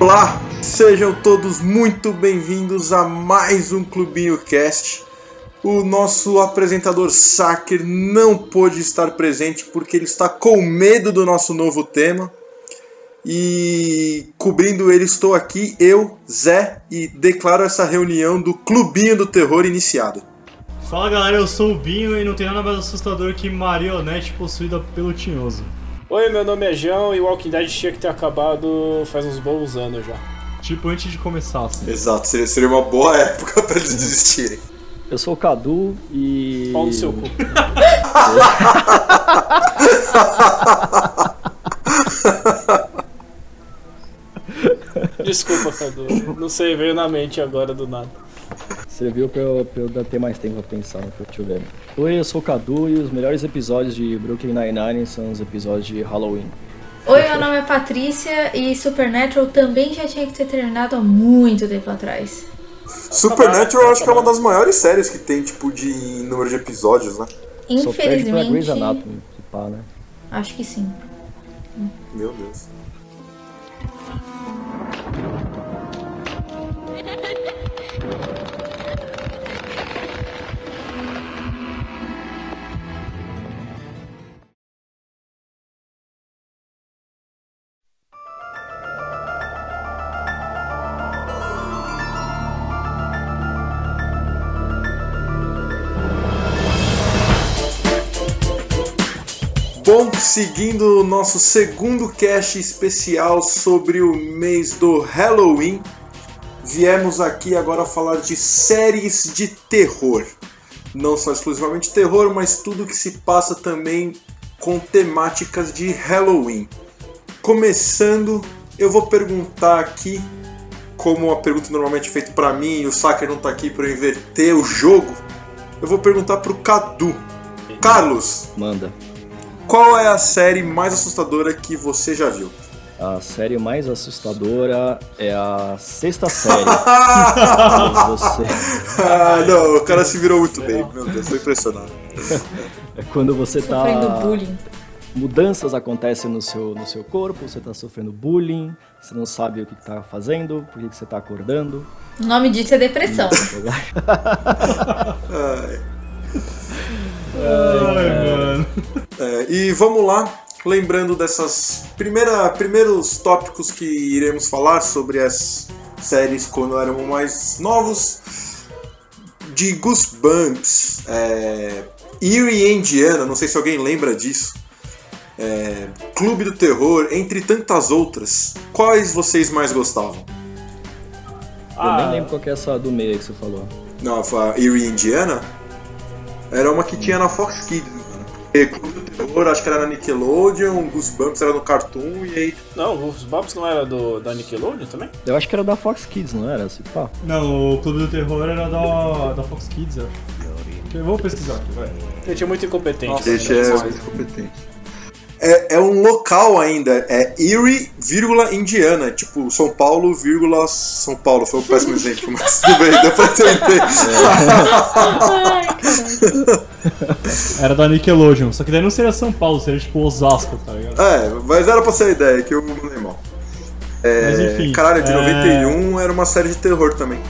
Olá, sejam todos muito bem-vindos a mais um Clubinho Cast. O nosso apresentador Saker não pôde estar presente porque ele está com medo do nosso novo tema. E cobrindo ele estou aqui, eu, Zé, e declaro essa reunião do Clubinho do Terror iniciado. Fala galera, eu sou o Binho e não tem nada mais assustador que marionete possuída pelo tinhoso. Oi, meu nome é João e Walking Dead tinha que ter acabado faz uns bons anos já. Tipo antes de começar, assim. Exato, seria, seria uma boa época para eles desistirem. Eu sou o Cadu e. Pau no seu cu. Desculpa, Cadu. Não sei, veio na mente agora do nada. Serviu pra eu, pra eu ter mais tempo pra pensar no que eu tiver. Oi, eu sou o Cadu e os melhores episódios de Brooklyn Nine-Nine são os episódios de Halloween. Oi, meu nome é Patrícia e Supernatural também já tinha que ter terminado há muito tempo atrás. Supernatural eu acho que é uma das maiores séries que tem, tipo, de número de episódios, né? Só perde pra Grey's Infelizmente, Anatomy, que pá, né? acho que sim. Meu Deus. Bom, seguindo o nosso segundo cast especial sobre o mês do Halloween, viemos aqui agora falar de séries de terror. Não só exclusivamente terror, mas tudo que se passa também com temáticas de Halloween. Começando, eu vou perguntar aqui, como a pergunta normalmente é feita para mim e o Saker não tá aqui para inverter o jogo, eu vou perguntar pro Cadu. Carlos, Manda. Qual é a série mais assustadora que você já viu? A série mais assustadora é a sexta série. você, Ah, não, o cara se virou muito bem. Meu Deus, tô impressionado. é quando você tá. Sofrendo bullying. Mudanças acontecem no seu, no seu corpo, você tá sofrendo bullying, você não sabe o que, que tá fazendo, por que, que você tá acordando. O nome disso é depressão. Ai. Ai, mano. É, e vamos lá, lembrando dessas primeira, primeiros tópicos que iremos falar sobre as séries quando éramos mais novos. De Goosebumps, é, Eerie e Indiana, não sei se alguém lembra disso. É, Clube do Terror, entre tantas outras. Quais vocês mais gostavam? Eu nem Ah. lembro qual que é essa do meio que você falou. Não, a Eerie Indiana era uma que tinha na Fox Kids, Clube do Terror, acho que era na Nickelodeon, Goosebumps era no Cartoon, e aí... Não, os Bobs não era do, da Nickelodeon também? Eu acho que era da Fox Kids, não era? Assim, pá. Não, o Clube do Terror era da, da Fox Kids, eu acho. Eu vou pesquisar aqui, vai. Eu tinha muito incompetente. Nossa, né? Esse é muito competente. É, é um local ainda, é Erie, vírgula, Indiana. Tipo, São Paulo, vírgula, São Paulo. Foi um péssimo exemplo, mas tudo bem, deu pra entender. Ai, caralho. Era da Nickelodeon, só que daí não seria São Paulo, seria tipo Osasco, tá ligado? É, mas era pra ser a ideia, que eu não lembro mal. É, Mas enfim, caralho, de é- 91 era uma série de terror também.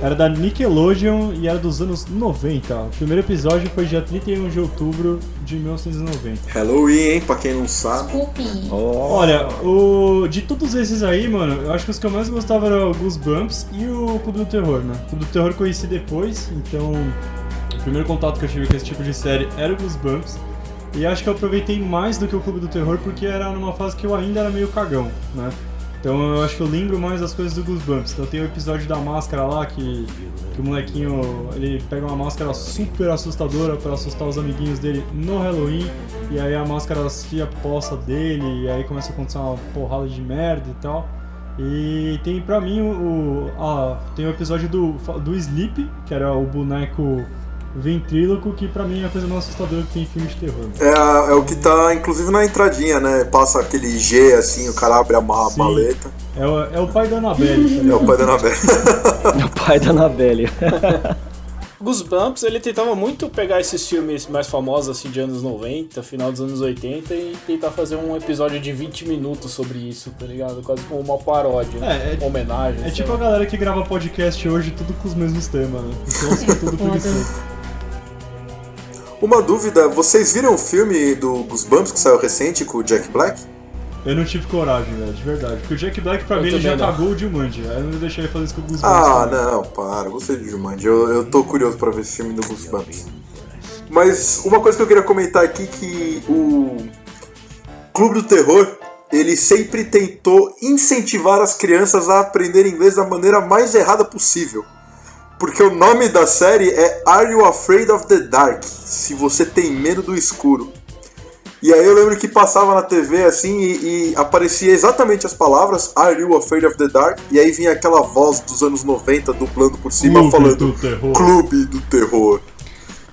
Era da Nickelodeon e era dos anos 90. O primeiro episódio foi dia 31 de outubro de 1990. Halloween, hein, pra quem não sabe. Desculpe. Olha, o... de todos esses aí, mano, eu acho que os que eu mais gostava eram o Goosebumps e o Clube do Terror, né? O Clube do Terror eu conheci depois, então o primeiro contato que eu tive com esse tipo de série era o Goosebumps. E acho que eu aproveitei mais do que o Clube do Terror porque era numa fase que eu ainda era meio cagão, né? Então eu acho que eu lembro mais das coisas do Goosebumps. Então tem o episódio da máscara lá que, que o molequinho ele pega uma máscara super assustadora pra assustar os amiguinhos dele no Halloween. E aí a máscara se aposta dele e aí começa a acontecer uma porrada de merda e tal. E tem pra mim o. o- ah, tem o episódio do, do Sleep, que era o boneco ventríloco, que pra mim é a coisa mais assustadora que tem em filme de terror. É, a- é o que tá, inclusive, na entradinha, né? Passa aquele G assim, o cara abre a ma- Sim. maleta. É o, é o pai da Annabelle, tá É ligado? o pai da Anabelle. Meu pai da Anabelle. Goosebumps, ele tentava muito pegar esses filmes mais famosos, assim, de anos 90, final dos anos 80, e tentar fazer um episódio de 20 minutos sobre isso, tá ligado? Quase como uma paródia, né? É, é- uma homenagem. É sei tipo a galera que grava podcast hoje, tudo com os mesmos temas, né? Então fica tudo preguiçoso. Uma dúvida, vocês viram o filme do Goosebumps que saiu recente com o Jack Black? Eu não tive coragem, velho, de verdade. Porque o Jack Black, pra Eu mim, ele já não. cagou o Jumanji. Aí eu não deixei ele fazer isso com o Goosebumps. Ah, também. não, para, gostei de Jumanji. Eu, eu tô curioso pra ver esse filme do Goosebumps. Mas uma coisa que eu queria comentar aqui que o Clube do Terror, ele sempre tentou incentivar as crianças a aprender inglês da maneira mais errada possível. Porque o nome da série é Are You Afraid of the Dark? Se você tem medo do escuro. E aí eu lembro que passava na TV assim e, e aparecia exatamente as palavras Are You Afraid of the Dark? E aí vinha aquela voz dos anos 90 dublando por cima Clube falando do terror. Clube do Terror.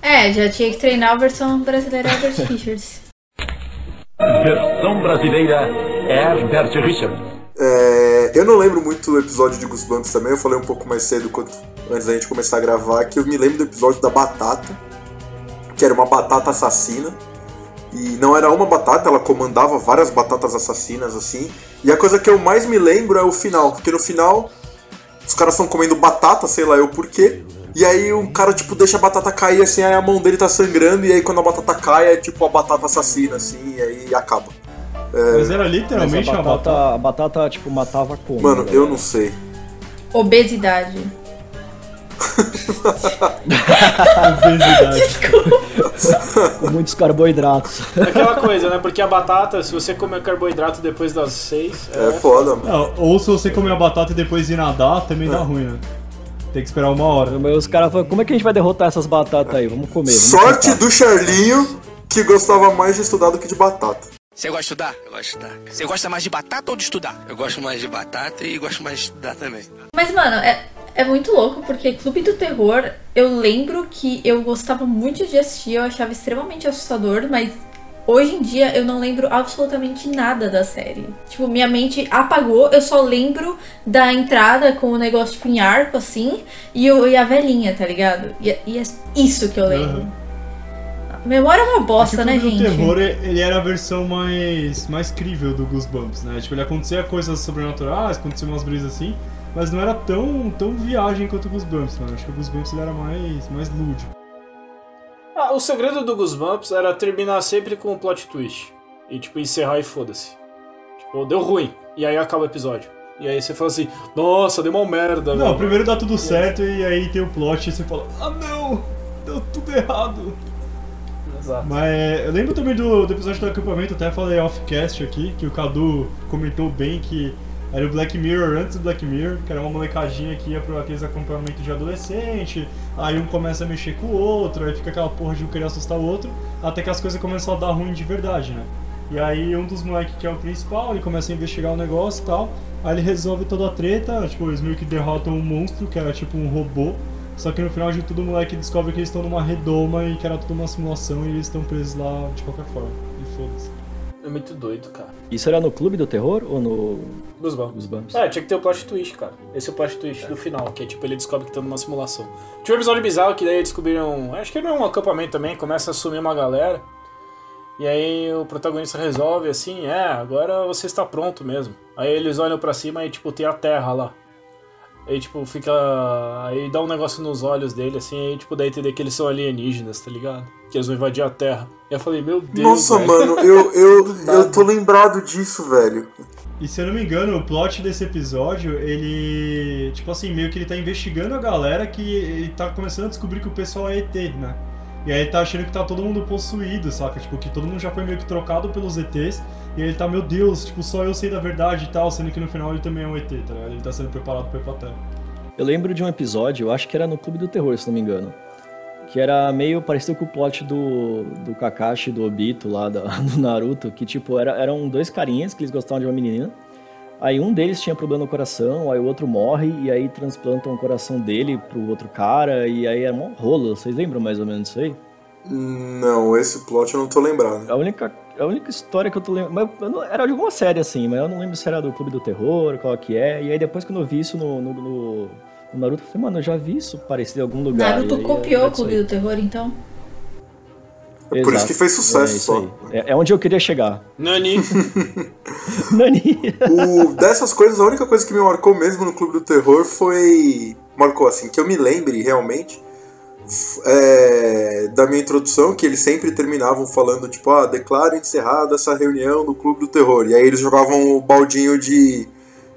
É, já tinha que treinar a versão brasileira Herbert Richards. Versão brasileira Herbert Richards. É, eu não lembro muito do episódio de Goosebumps também, eu falei um pouco mais cedo quando, antes da gente começar a gravar, que eu me lembro do episódio da batata, que era uma batata assassina. E não era uma batata, ela comandava várias batatas assassinas assim. E a coisa que eu mais me lembro é o final, porque no final os caras estão comendo batata, sei lá eu porquê. E aí o cara, tipo, deixa a batata cair assim, aí a mão dele tá sangrando, e aí quando a batata cai é tipo a batata assassina, assim, e aí acaba. Mas era Mas literalmente a uma batata. batata, a batata, tipo, matava como? Mano, né, eu não sei. Obesidade. obesidade. Com muitos carboidratos. Aquela coisa, né? Porque a batata, se você comer carboidrato depois das 6, É foda, mano. Não, ou se você comer a batata e depois ir nadar, também dá ruim, né? Tem que esperar uma hora. Mas os caras falam, como é que a gente vai derrotar essas batatas aí? Vamos comer. Vamos Sorte tentar. do Charlinho, que gostava mais de estudar do que de batata. Você gosta de estudar? Eu gosto de estudar. Você gosta mais de batata ou de estudar? Eu gosto mais de batata e gosto mais de estudar também. Mas, mano, é, é muito louco, porque Clube do Terror, eu lembro que eu gostava muito de assistir, eu achava extremamente assustador, mas hoje em dia eu não lembro absolutamente nada da série. Tipo, minha mente apagou, eu só lembro da entrada com o negócio tipo, em arco, assim, e, e a velhinha, tá ligado? E, e é isso que eu lembro. Aham. Memória é uma bosta, Porque né, o Clube gente? do terror, ele era a versão mais, mais crível do Goosebumps, né? Tipo, ele acontecia coisas sobrenaturais, acontecia umas brisas assim, mas não era tão, tão viagem quanto o Goosebumps, mano. Acho que o Goosebumps ele era mais, mais lúdico. Ah, o segredo do Goosebumps era terminar sempre com um plot twist. E, tipo, encerrar e foda-se. Tipo, deu ruim. E aí acaba o episódio. E aí você fala assim, nossa, deu uma merda, Não, velho. primeiro dá tudo certo e aí tem o plot e você fala, ah não, deu tudo errado. Exato. Mas eu lembro também do, do episódio do acampamento, até falei offcast aqui, que o Cadu comentou bem que era o Black Mirror antes do Black Mirror, que era uma molecadinha que ia para aqueles acampamentos de adolescente, aí um começa a mexer com o outro, aí fica aquela porra de um querer assustar o outro, até que as coisas começam a dar ruim de verdade, né? E aí um dos moleques que é o principal, ele começa a investigar o negócio e tal, aí ele resolve toda a treta, tipo, eles meio que derrotam um monstro, que era tipo um robô, só que no final de tudo o moleque descobre que eles estão numa redoma e que era tudo uma simulação e eles estão presos lá de qualquer forma. E foda-se. É muito doido, cara. Isso era no Clube do Terror ou no Goosebumps. Goosebumps? É, tinha que ter o plot twist, cara. Esse é o plot twist do final, que é tipo, ele descobre que tá numa simulação. Tinha um episódio bizarro que daí descobriram. Acho que não é um acampamento também, começa a sumir uma galera. E aí o protagonista resolve assim, é, agora você está pronto mesmo. Aí eles olham pra cima e tipo, tem a terra lá. Aí tipo, fica. Aí dá um negócio nos olhos dele, assim, aí tipo, dá a entender que eles são alienígenas, tá ligado? Que eles vão invadir a terra. E eu falei, meu Deus. Nossa, velho. mano, eu, eu, eu tô lembrado disso, velho. E se eu não me engano, o plot desse episódio, ele. Tipo assim, meio que ele tá investigando a galera que ele tá começando a descobrir que o pessoal é ET, né? E aí ele tá achando que tá todo mundo possuído, saca? Tipo, que todo mundo já foi meio que trocado pelos ETs. E ele tá, meu Deus, tipo, só eu sei da verdade e tal, sendo que no final ele também é um ET, tá ligado? Ele tá sendo preparado pra ir pra Terra. Eu lembro de um episódio, eu acho que era no Clube do Terror, se não me engano. Que era meio parecido com o plot do, do Kakashi do Obito lá da- do Naruto, que tipo, era, eram dois carinhas que eles gostavam de uma menina. Aí um deles tinha problema no coração, aí o outro morre, e aí transplantam o coração dele pro outro cara, e aí é um rolo. Vocês lembram mais ou menos isso aí? Não, esse plot eu não tô lembrado. A única, a única história que eu tô lembrando. Não- era de alguma série assim, mas eu não lembro se era do Clube do Terror, qual que é. E aí depois quando eu vi isso no, no, no- no Naruto, eu falei, mano, eu já vi isso parecido em algum lugar. Naruto aí, copiou é o Clube do Terror, então? É por isso que fez sucesso é só. É, é onde eu queria chegar. Nani. Nani. O, dessas coisas, a única coisa que me marcou mesmo no Clube do Terror foi. Marcou assim, que eu me lembre realmente. é, da minha introdução, que eles sempre terminavam falando, tipo, ah, declaro encerrada essa reunião do Clube do Terror. E aí eles jogavam o baldinho de,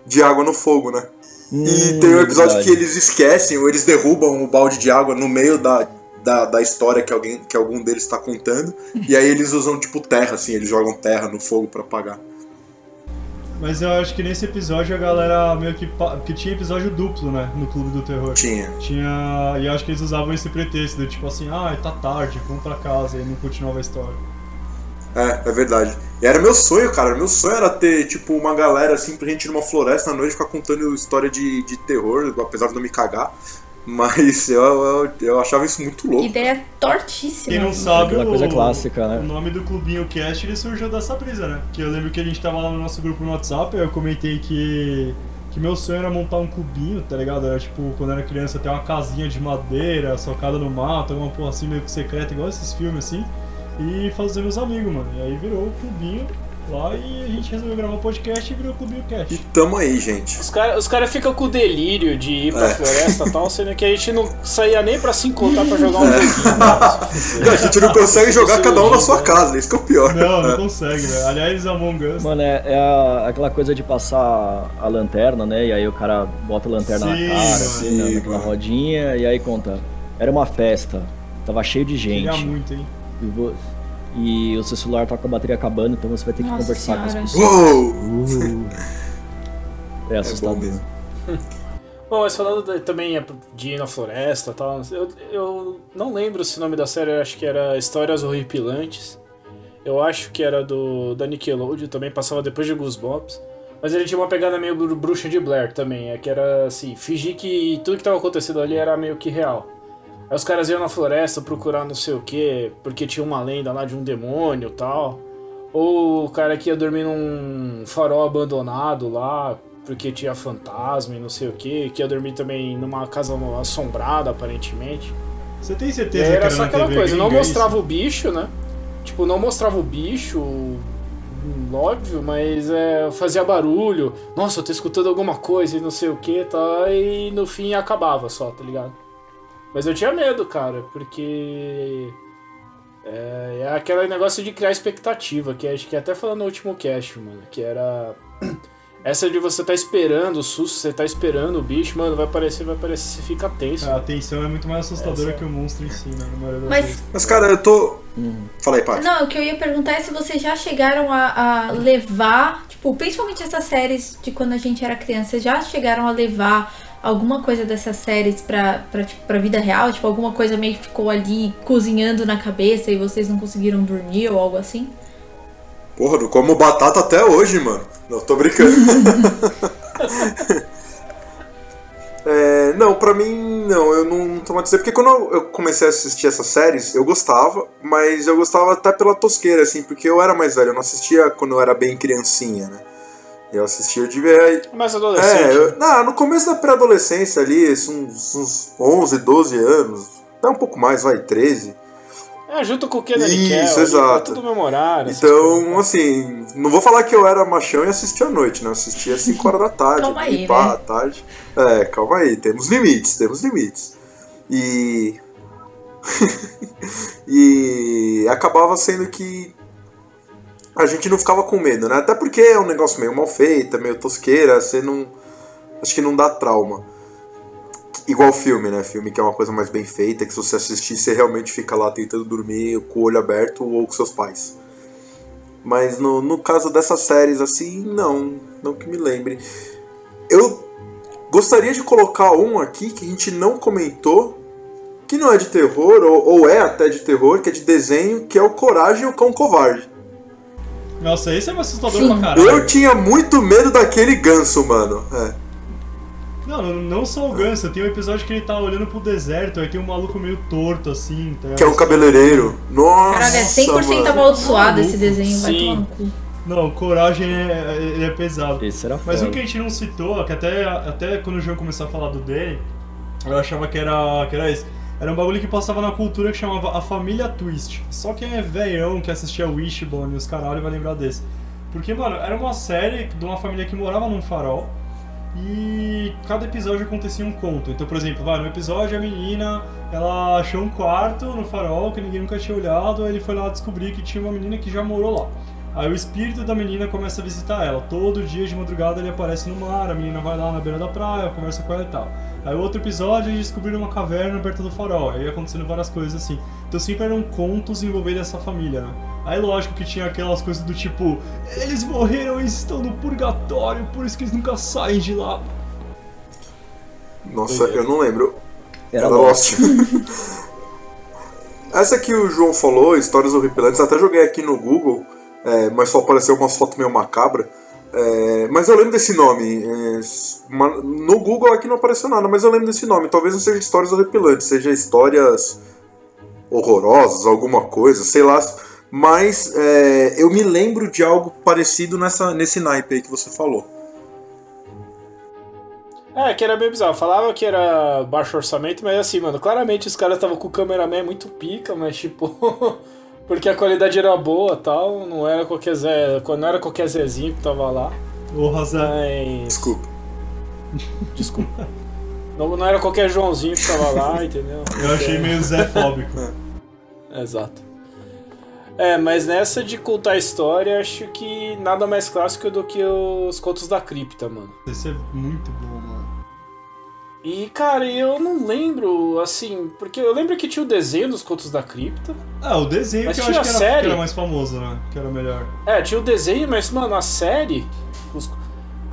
de água no fogo, né? E Hum, tem um episódio verdade. que eles esquecem ou eles derrubam o balde de água no meio da, da, da história que, alguém, que algum deles está contando. e aí eles usam, tipo, terra, assim, eles jogam terra no fogo pra apagar. Mas eu acho que nesse episódio a galera meio que. Porque tinha episódio duplo, né? No Clube do Terror. Tinha. Tinha. E acho que eles usavam esse pretexto, do tipo assim, ah, tá tarde, vamos pra casa, e não continuava a história. É, é verdade. E era meu sonho, cara. Meu sonho era ter, tipo, uma galera assim pra gente ir numa floresta à noite ficar contando história de, de terror, apesar de não me cagar. Mas eu, eu, eu achava isso muito louco. Ideia tortíssima. Quem não sabe, Aquela o, coisa clássica, né? o nome do Clubinho Cast ele surgiu dessa brisa, né? Que eu lembro que a gente tava lá no nosso grupo no WhatsApp, eu comentei que, que meu sonho era montar um clubinho, tá ligado? Era tipo, quando eu era criança, ter uma casinha de madeira, socada no mato, alguma porra assim meio que secreta, igual esses filmes assim, e fazer meus amigos, mano. E aí virou o clubinho lá e a gente resolveu gravar um podcast e virou o Clubinho E Cast. tamo aí, gente. Os caras os cara ficam com o delírio de ir pra É. floresta e tal, sendo que a gente não saía nem pra se encontrar pra jogar um É. joguinho. Não, a gente não consegue jogar cada um na sua casa, isso que é o pior. Não, não consegue, velho. Aliás, Among Us. Mano, é, é a- aquela coisa de passar a lanterna, né? E aí o cara bota a lanterna Sim, na cara, assim, sim, naquela mano. rodinha, e aí conta. Era uma festa, tava cheio de Queria gente. muito, hein? E, vo- e o seu celular tá com a bateria acabando, então você vai ter que Nossa conversar com as Senhora. pessoas. Uou! Uh. É É bom assustador. mesmo. Bom, mas falando de- também de ir na floresta e tal, eu, eu não lembro se o nome da série, eu acho que era Histórias Horripilantes. Eu acho que era do da Nickelodeon, também passava depois de Goosebumps. Mas ele tinha uma pegada meio bru- bruxa de Blair também, é que era assim, fingir que tudo que tava acontecendo ali era meio que real. Aí os caras iam na floresta procurar não sei o que, porque tinha uma lenda lá de um demônio e tal. Ou o cara que ia dormir num farol abandonado lá, porque tinha fantasma e não sei o que, que ia dormir também numa casa assombrada, aparentemente. Você tem certeza aí que era era só aquela TV coisa, não gringa isso? mostrava o bicho, né? Tipo, não mostrava o bicho, óbvio, mas é, fazia barulho. Nossa, eu tô escutando alguma coisa e não sei o que, tá? E no fim acabava só, tá ligado? Mas eu tinha medo, cara, porque. É, é aquele negócio de criar expectativa, que acho que até falando no último cast, mano, que era. Essa de você tá esperando o susto, você tá esperando o bicho, mano, vai aparecer, vai aparecer, você fica tenso. A atenção é muito mais assustadora Essa- que o monstro em si, né? Mas. Mas, cara, eu tô. Hum. Fala aí, Paty. Não, o que eu ia perguntar é se vocês já chegaram a, a levar, tipo, principalmente essas séries de quando a gente era criança, vocês já chegaram a levar alguma coisa dessas séries pra, pra, tipo, pra vida real? Tipo, alguma coisa meio que ficou ali cozinhando na cabeça e vocês não conseguiram dormir ou algo assim? Porra, não como batata até hoje, mano. Não, tô brincando. É, não, pra mim, não, eu não dizer, porque quando eu- eu comecei a assistir essas séries, eu gostava, mas eu gostava até pela tosqueira, assim, porque eu era mais velho, eu não assistia quando eu era bem criancinha, né? Eu assistia, eu devia. Mais adolescente. É, eu, não, no começo da pré-adolescência ali, uns, uns 11, 12 anos, até um pouco mais, vai, 13. É, junto com o Kenan Isso, Nickel, ali, exato. Tudo memorário. essas Então, coisas. assim, não vou falar que eu era machão e assistia à noite, né? Eu assistia às 5 horas da tarde. Calma aí, pá, né? à tarde. É, calma aí, temos limites, temos limites. E. e acabava sendo que a gente não ficava com medo, né? Até porque é um negócio meio mal feito, é meio tosqueira, você não. Acho que não dá trauma. Igual filme, né? Filme que é uma coisa mais bem feita, que se você assistir, você realmente fica lá tentando dormir com o olho aberto ou com seus pais. Mas no, no caso dessas séries, assim, não. Não que me lembre. Eu gostaria de colocar um aqui que a gente não comentou, que não é de terror, ou, ou é até de terror, que é de desenho, que é o Coragem e o Cão Covarde. Nossa, esse é um assustador Sim. pra caralho. Eu tinha muito medo daquele ganso, mano. É. Não, não, não só o Ganso, tem um episódio que ele tá olhando pro deserto, aí tem um maluco meio torto assim, tá Que é um cabeleireiro. Nossa. Caraca, é 100% mano. amaldiçoado esse desenho, vai Sim. tomar no cu. Não, coragem é, ele é pesado. Esse era Mas foda. um que a gente não citou, que até, até quando o João começou a falar do Danny, eu achava que era, que era esse. Era um bagulho que passava na cultura que chamava A Família Twist. Só quem é velhão que assistia Wishbone e os caralho vai lembrar desse. Porque, mano, era uma série de uma família que morava num farol e cada episódio acontecia um conto. Então, por exemplo, vai, no episódio a menina, ela achou um quarto no farol que ninguém nunca tinha olhado, aí ele foi lá descobrir que tinha uma menina que já morou lá. Aí o espírito da menina começa a visitar ela. Todo dia de madrugada ele aparece no mar, a menina vai lá na beira da praia, conversa com ela e tal. Aí o outro episódio eles descobriram uma caverna perto do farol, aí ia acontecendo várias coisas assim. Então sempre eram contos envolvendo essa família, né? Aí lógico que tinha aquelas coisas do tipo, eles morreram e estão no purgatório, por isso que eles nunca saem de lá. Nossa, eu não lembro. Era Era Lost. Essa que o João falou, Histórias Horripilantes, até joguei aqui no Google, é, mas só apareceu umas fotos meio macabra. É, mas eu lembro desse nome. é, no Google aqui não apareceu nada, mas eu lembro desse nome. Talvez não seja Histórias Horripilantes, seja histórias horrorosas, alguma coisa, sei lá. Mas é, eu me lembro de algo parecido nessa, nesse naipe aí que você falou. É, que era meio bizarro. Falava que era baixo orçamento, mas assim, mano, claramente os caras estavam com o cameraman muito pica, mas tipo. porque a qualidade era boa tal, não era qualquer Zé. Não era qualquer Zezinho que tava lá. Ô, Zé. Mas. Desculpa. Desculpa. Não, não era qualquer Joãozinho que tava lá, entendeu? Eu achei meio Zé fóbico. Exato. É, mas nessa de contar a história, acho que nada mais clássico do que os contos da cripta, mano. Esse é muito bom, mano. E, cara, eu não lembro, assim, porque eu lembro que tinha o desenho dos contos da cripta. Ah, o desenho Mas que eu tinha acho que era, série? que era mais famoso, né? Que era melhor. É, tinha o desenho, mas, mano, a série. os-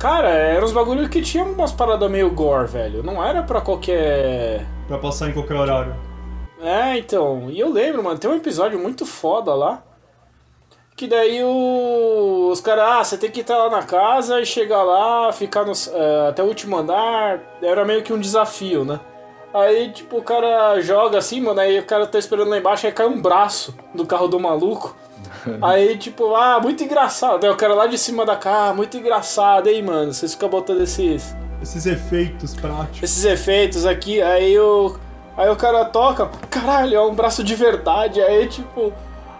Cara, eram uns bagulho que tinha umas paradas meio gore, velho. Não era pra qualquer. Pra passar em qualquer horário. É, então. E eu lembro, mano, tem um episódio muito foda lá. Que daí o... os caras, ah, você tem que estar lá na casa e chegar lá, ficar no, eh, até o último andar. Era meio que um desafio, né? Aí, tipo, o cara joga assim, mano, aí o cara tá esperando lá embaixo, aí cai um braço do carro do maluco. Aí, tipo, ah, muito engraçado. Aí o cara lá de cima da cara, ah, muito engraçado, hein, mano. Vocês ficam botando esses Esses efeitos práticos. esses efeitos aqui, aí o. Aí o cara toca, caralho, é um braço de verdade, aí tipo.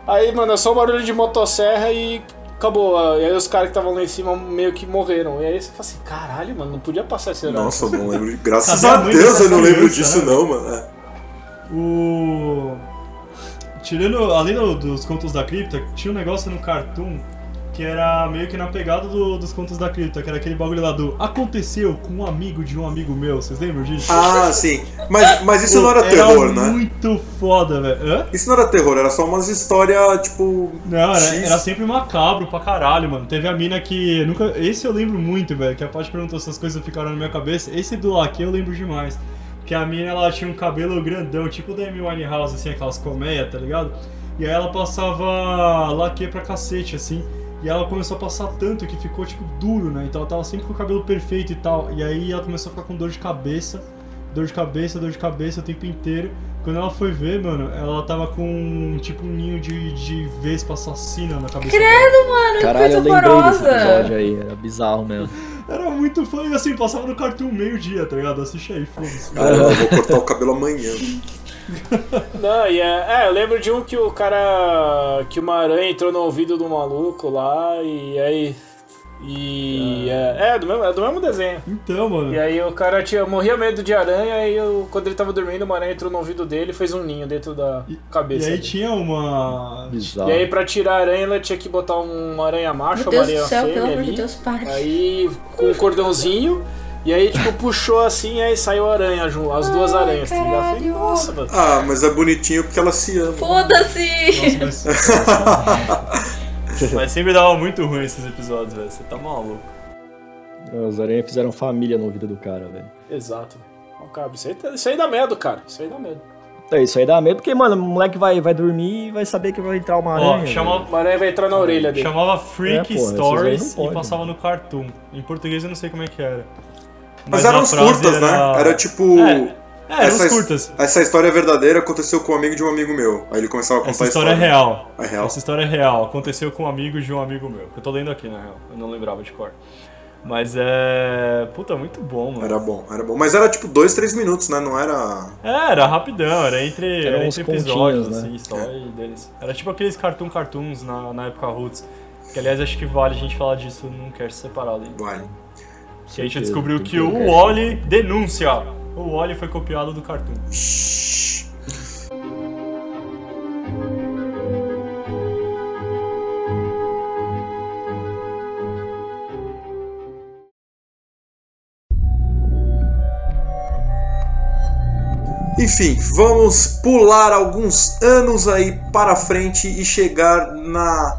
Aí, mano, é só um barulho de motosserra e acabou. E aí os caras que estavam lá em cima meio que morreram. E aí você fala assim, caralho, mano, não podia passar esse horário. Nossa, eu não lembro. Graças a Deus eu não lembro disso, né? não, mano. É. O. Tirando. Além do- dos contos da cripta, tinha um negócio no Cartoon que era meio que na pegada do- dos contos da cripta, que era aquele bagulho lá do Aconteceu com um amigo de um amigo meu. Vocês lembram disso? Ah, sim. Mas, mas isso não era Era terror, né? muito foda, velho. Isso não era terror, era só umas histórias, tipo. Não, era, era sempre macabro pra caralho, mano. Teve a mina que. Nunca, esse eu lembro muito, velho. Que a Paty perguntou se as coisas ficaram na minha cabeça. Esse do aqui eu lembro demais. Que a mina ela tinha um cabelo grandão, tipo da Amy Winehouse, assim, aquelas colmeias, tá ligado? E aí ela passava laque pra cacete, assim. E ela começou a passar tanto que ficou, tipo, duro, né? Então ela tava sempre com o cabelo perfeito e tal. E aí ela começou a ficar com dor de cabeça. Dor de cabeça, dor de cabeça o tempo inteiro. Quando ela foi ver, mano, ela tava com tipo um ninho de, de vespa assassina na cabeça dela. Credo, mano, Caralho, eu que coisa lembrei desse horrorosa. episódio aí, era bizarro mesmo. Era muito fã e assim, passava no cartoon meio-dia, tá ligado? Assiste aí, foda-se. Cara, eu vou cortar o cabelo amanhã. Não, e é, é, eu lembro de um que o cara. que uma aranha entrou no ouvido do maluco lá e aí. E. É, é, do mesmo, é do mesmo desenho. Então, mano. E aí o cara tinha, morria medo de aranha e eu, quando ele tava dormindo, uma aranha entrou no ouvido dele e fez um ninho dentro da E, cabeça. e aí dele. tinha uma. Bizarro. E aí pra tirar a aranha, ela tinha que botar uma aranha macho, Meu uma Deus aranha do céu, pelo amor de Deus, para. Aí com um cordãozinho. E aí, tipo, puxou assim, aí saiu a aranha, as duas Ai, aranhas, tá ligado? Falei, nossa, mano. Ah, mas é bonitinho porque ela se ama. Foda-se! Nossa, mas... mas sempre dava muito ruim esses episódios, velho. Você tá maluco. Os aranhas fizeram família no ouvido do cara, velho. Exato. Não cabe. Isso aí, tá- isso aí dá medo, cara. Isso aí dá medo. Puta, isso aí dá medo, porque, mano, o moleque vai, vai dormir e vai saber que vai entrar uma Ó, aranha. chamava, O aranha vai entrar na orelha dele. chamava Freak É, porra, Stories pode, e passava no Cartoon. Em português eu não sei como é que era. Mas, a eram uns frase curtas, né? Era tipo. É, é, eram essa, uns curtas. essa história é verdadeira aconteceu com um amigo de um amigo meu. Aí ele começava a contar Essa a história é real. É real. Essa história é real. Aconteceu com um amigo de um amigo meu. Que eu tô lendo aqui, na real. Eu não lembrava de cor. Mas é. Puta, muito bom, mano. Era bom, era bom. Mas era tipo dois, três minutos, né? Não era. É, era rapidão, era entre, Eram era entre episódios, né? assim, só e deles. Era tipo aqueles cartoon cartoons na, na época Roots. Que aliás acho que vale a gente falar disso num cast separado. hein? Vale. Que a gente descobriu que o. Wally denúncia. O Wally foi copiado do cartoon. Enfim, vamos pular alguns anos aí para frente e chegar na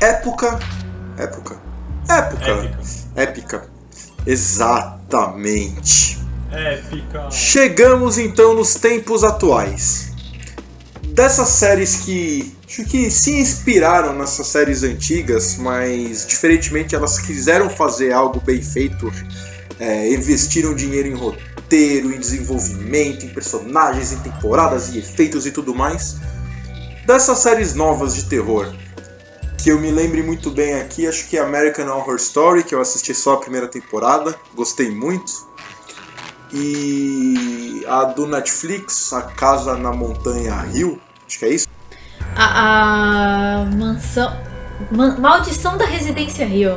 época. Época? Época. Épica. Épica. Exatamente. Épica. Chegamos então nos tempos atuais. Dessas séries que acho que se inspiraram nessas séries antigas, mas diferentemente elas quiseram fazer algo bem feito, é, investiram dinheiro em roteiro, em desenvolvimento, em personagens, em temporadas e efeitos e tudo mais. Dessas séries novas de terror, que eu me lembre muito bem aqui, acho que é American Horror Story, que eu assisti só a primeira temporada, gostei muito. E a do Netflix, A Casa na Montanha Rio, acho que é isso. A, a mansão. Ma- Maldição da Residência Rio.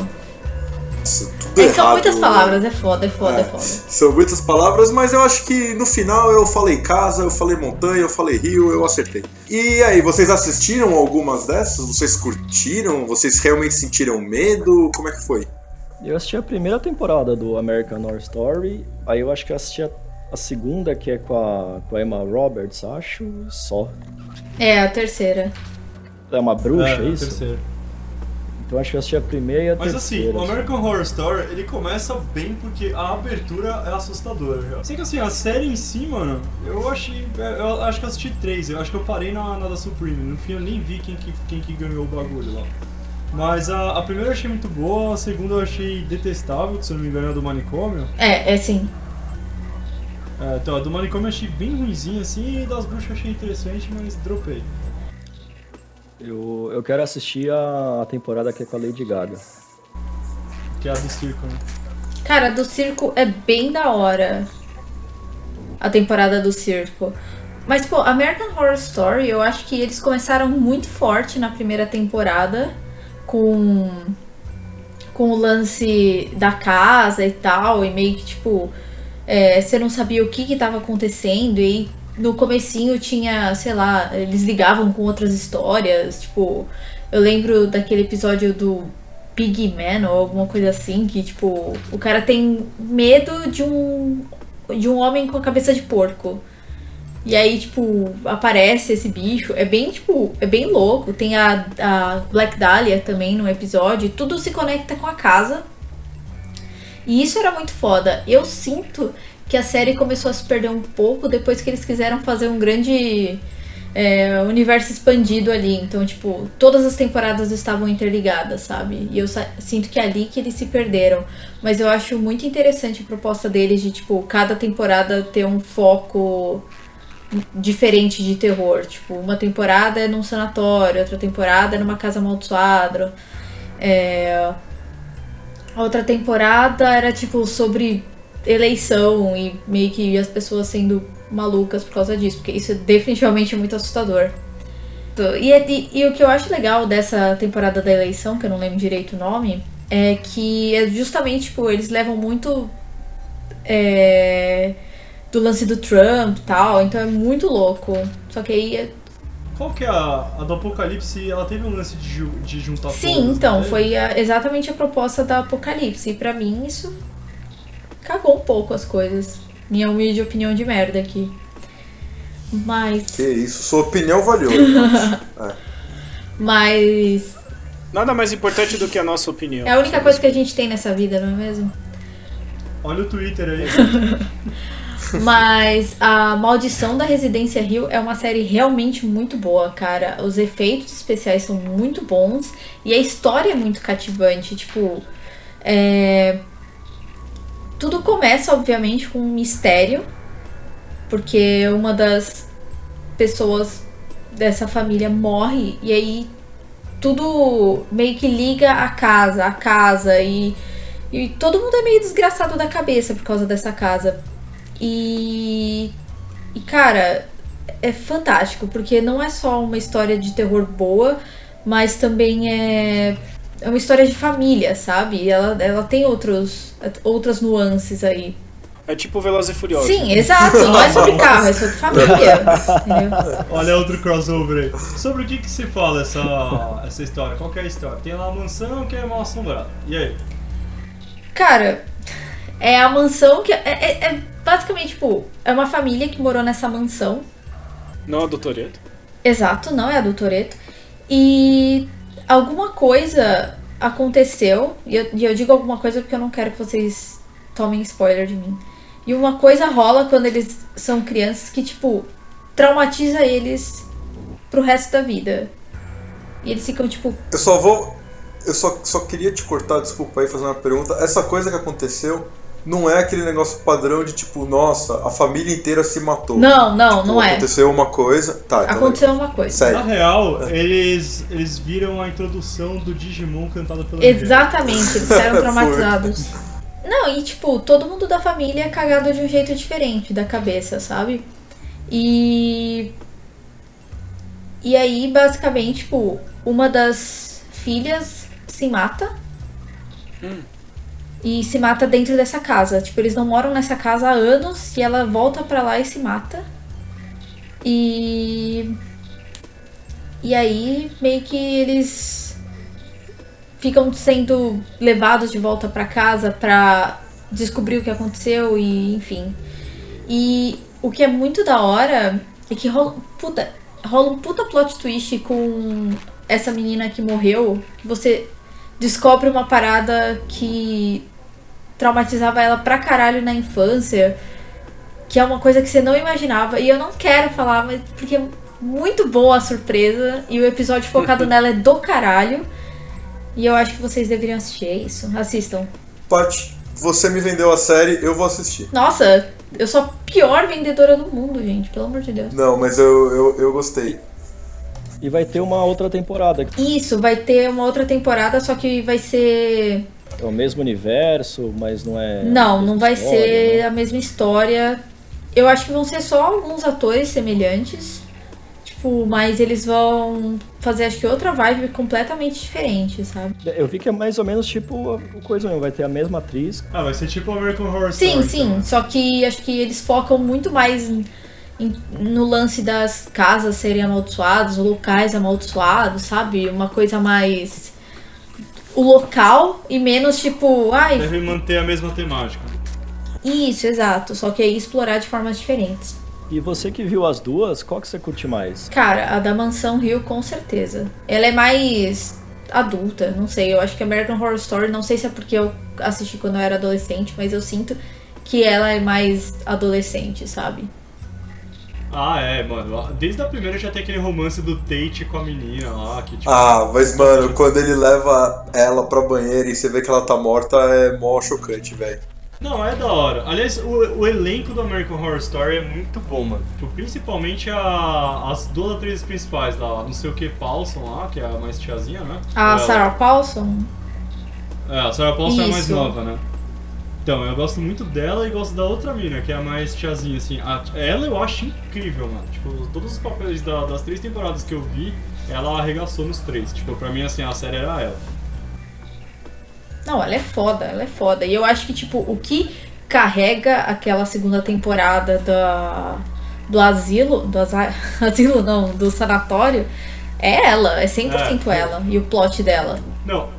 Nossa, tudo É que são errado. muitas palavras, é foda, é foda, é, É, foda. São muitas palavras, mas eu acho que no final eu falei casa, eu falei montanha, eu falei rio, eu acertei. E aí, vocês assistiram algumas dessas? Vocês curtiram? Vocês realmente sentiram medo? Como é que foi? Eu assisti a primeira temporada do American Horror Story, aí eu acho que eu assisti a, a segunda, que é com a, com a Emma Roberts, acho, só. É, a terceira. É uma bruxa, É, é, isso? terceiro. Então acho que eu assisti a primeira e a Mas assim, terceira. o American Horror Story, ele começa bem porque a abertura é assustadora. já. Sei que assim, a série em si, mano, eu achei. Eu acho que eu assisti três, eu acho que eu parei na, na da Supreme. No fim eu nem vi quem que, quem que ganhou o bagulho lá. Mas a, a primeira eu achei muito boa, a segunda eu achei detestável, que se eu não me engano é a do manicômio. É, é sim. É, então, a do manicômio eu achei bem ruimzinha assim, e das bruxas eu achei interessante, mas dropei. Eu, eu quero assistir a, a temporada que é com a Lady Gaga. Que é a do circo, né? Cara, do circo é bem da hora. A temporada do circo. Mas, pô, American Horror Story, eu acho que eles começaram muito forte na primeira temporada com com o lance da casa e tal, e meio que tipo, é, você não sabia o que que tava acontecendo, e aí no comecinho tinha, sei lá, eles ligavam com outras histórias, tipo, eu lembro daquele episódio do Big Man ou alguma coisa assim, que tipo, o cara tem medo de um de um homem com a cabeça de porco. E aí, tipo, aparece esse bicho. É bem, tipo, é bem louco. Tem a, a Black Dahlia também no episódio. Tudo se conecta com a casa. E isso era muito foda. Eu sinto que a série começou a se perder um pouco depois que eles quiseram fazer um grande é, universo expandido ali. Então, tipo, todas as temporadas estavam interligadas, sabe? E eu sinto que é ali que eles se perderam. Mas eu acho muito interessante a proposta deles de, tipo, cada temporada ter um foco diferente de terror. Tipo, uma temporada é num sanatório, outra temporada é numa casa amaldiçoada. É... A outra temporada era, tipo, sobre eleição e meio que as pessoas sendo malucas por causa disso, porque isso é definitivamente muito assustador. E, e, e o que eu acho legal dessa temporada da eleição, que eu não lembro direito o nome, é que é justamente, tipo, eles levam muito é, do lance do Trump e tal, então é muito louco. Só que aí. é- Qual que é a, a do Apocalipse? Ela teve um lance de, de juntar Sim, todas, então, né? foi a- exatamente a proposta da Apocalipse. E pra mim isso cagou um pouco as coisas. Minha humilde opinião de merda aqui. Mas. Que isso, sua opinião valeu. Mas. Nada mais importante do que a nossa opinião. É a única coisa que a gente tem nessa vida, não é mesmo? Olha o Twitter aí. Mas a Maldição da Residência Rio é uma série realmente muito boa, cara. Os efeitos especiais são muito bons e a história é muito cativante. Tipo, é... tudo começa, obviamente, com um mistério, porque uma das pessoas dessa família morre e aí tudo meio que liga a casa, a casa e, e todo mundo é meio desgraçado da cabeça por causa dessa casa. E, e cara, é fantástico, porque não é só uma história de terror boa, mas também é, é uma história de família, sabe? Ela, ela tem outros, outras nuances aí. É tipo Velozes e Furiosos. Sim, exato. Não é sobre carro, é sobre família. Olha outro crossover aí. Sobre o que, que se fala essa, essa história? Qual que é a história? Tem lá a mansão que é mal assombrada. E aí? Cara, é a mansão que. É, é- é basicamente, tipo, é uma família que morou nessa mansão. Não a do Toreto. Exato, não é a do Toreto. E alguma coisa aconteceu. E eu, e eu digo alguma coisa porque eu não quero que vocês tomem spoiler de mim. E uma coisa rola quando eles são crianças que, tipo, traumatiza eles pro resto da vida. E eles ficam, tipo, Eu só vou. Eu só, só queria te cortar, desculpa aí, fazer uma pergunta. Essa coisa que aconteceu não é aquele negócio padrão de tipo, nossa, a família inteira se matou. não, não, Tipo, não é. Aconteceu uma coisa. Tá, então. Aconteceu uma coisa. Sério. Na real, eles, eles viram a introdução do Digimon cantado pela. Exatamente, eles ficaram traumatizados. Não, e tipo, todo mundo da família é cagado de um jeito diferente da cabeça, sabe? E. E aí, basicamente, tipo, uma das filhas se mata. E se mata dentro dessa casa. Tipo, eles não moram nessa casa há anos e ela volta pra lá e se mata. E. E aí, meio que eles ficam sendo levados de volta pra casa pra descobrir o que aconteceu e enfim. E o que é muito da hora é que rola, puta, rola um puta plot twist com essa menina que morreu, que você descobre uma parada que traumatizava ela pra caralho na infância, que é uma coisa que você não imaginava. E eu não quero falar, mas porque é muito boa a surpresa e o episódio focado nela é do caralho. E eu acho que vocês deveriam assistir é isso. Assistam. Paty, você me vendeu a série, eu vou assistir. Nossa, eu sou a pior vendedora do mundo, gente. Pelo amor de Deus. Não, mas eu, eu, eu gostei. E vai ter uma outra temporada. Isso, vai ter uma outra temporada, só que vai ser. É o mesmo universo, mas não é. Não, não vai história, ser né? a mesma história. Eu acho que vão ser só alguns atores semelhantes. Tipo, mas eles vão fazer, acho que outra vibe completamente diferente, sabe? Eu vi que é mais ou menos tipo coisa mesmo, vai ter a mesma atriz. Ah, vai ser tipo American Horror Sim, Story. sim. então. Só que acho que eles focam muito mais no lance das casas serem amaldiçoadas, locais amaldiçoados, sabe? Uma coisa mais. O local e menos tipo. Ai, Deve manter a mesma temática. isso, exato. Só que aí explorar de formas diferentes. E você que viu as duas, qual que você curte mais? Cara, a da Mansão Rio, com certeza. Ela é mais adulta, não sei. Eu acho que American Horror Story, não sei se é porque eu assisti quando eu era adolescente, mas eu sinto que ela é mais adolescente, sabe? Ah, é, mano. Desde a primeira já tem aquele romance do Tate com a menina lá, que tipo. Ah, mas mano, quando ele leva ela pra banheira e você vê que ela tá morta, é mó chocante, velho. Não, é da hora. Aliás, o, o elenco do American Horror Story é muito bom, mano. Tipo, principalmente a- as duas atrizes principais lá, não sei o que, Paulson lá, que é a mais tiazinha, né? A Ela- Sarah Paulson? É, a Sarah Paulson é a mais Isso. nova, né? Então, eu gosto muito dela e gosto da outra mina, que é a mais tiazinha, assim. A- ela eu acho incrível, mano. Tipo, todos os papéis da- das três temporadas que eu vi, ela arregaçou nos três. Tipo, pra mim, assim, a série era ela. Não, ela é foda, ela é foda. E eu acho que, tipo, o que carrega aquela segunda temporada da, do asilo, do asilo não, do sanatório, é ela, é 100% É. ela. E o plot dela. Não.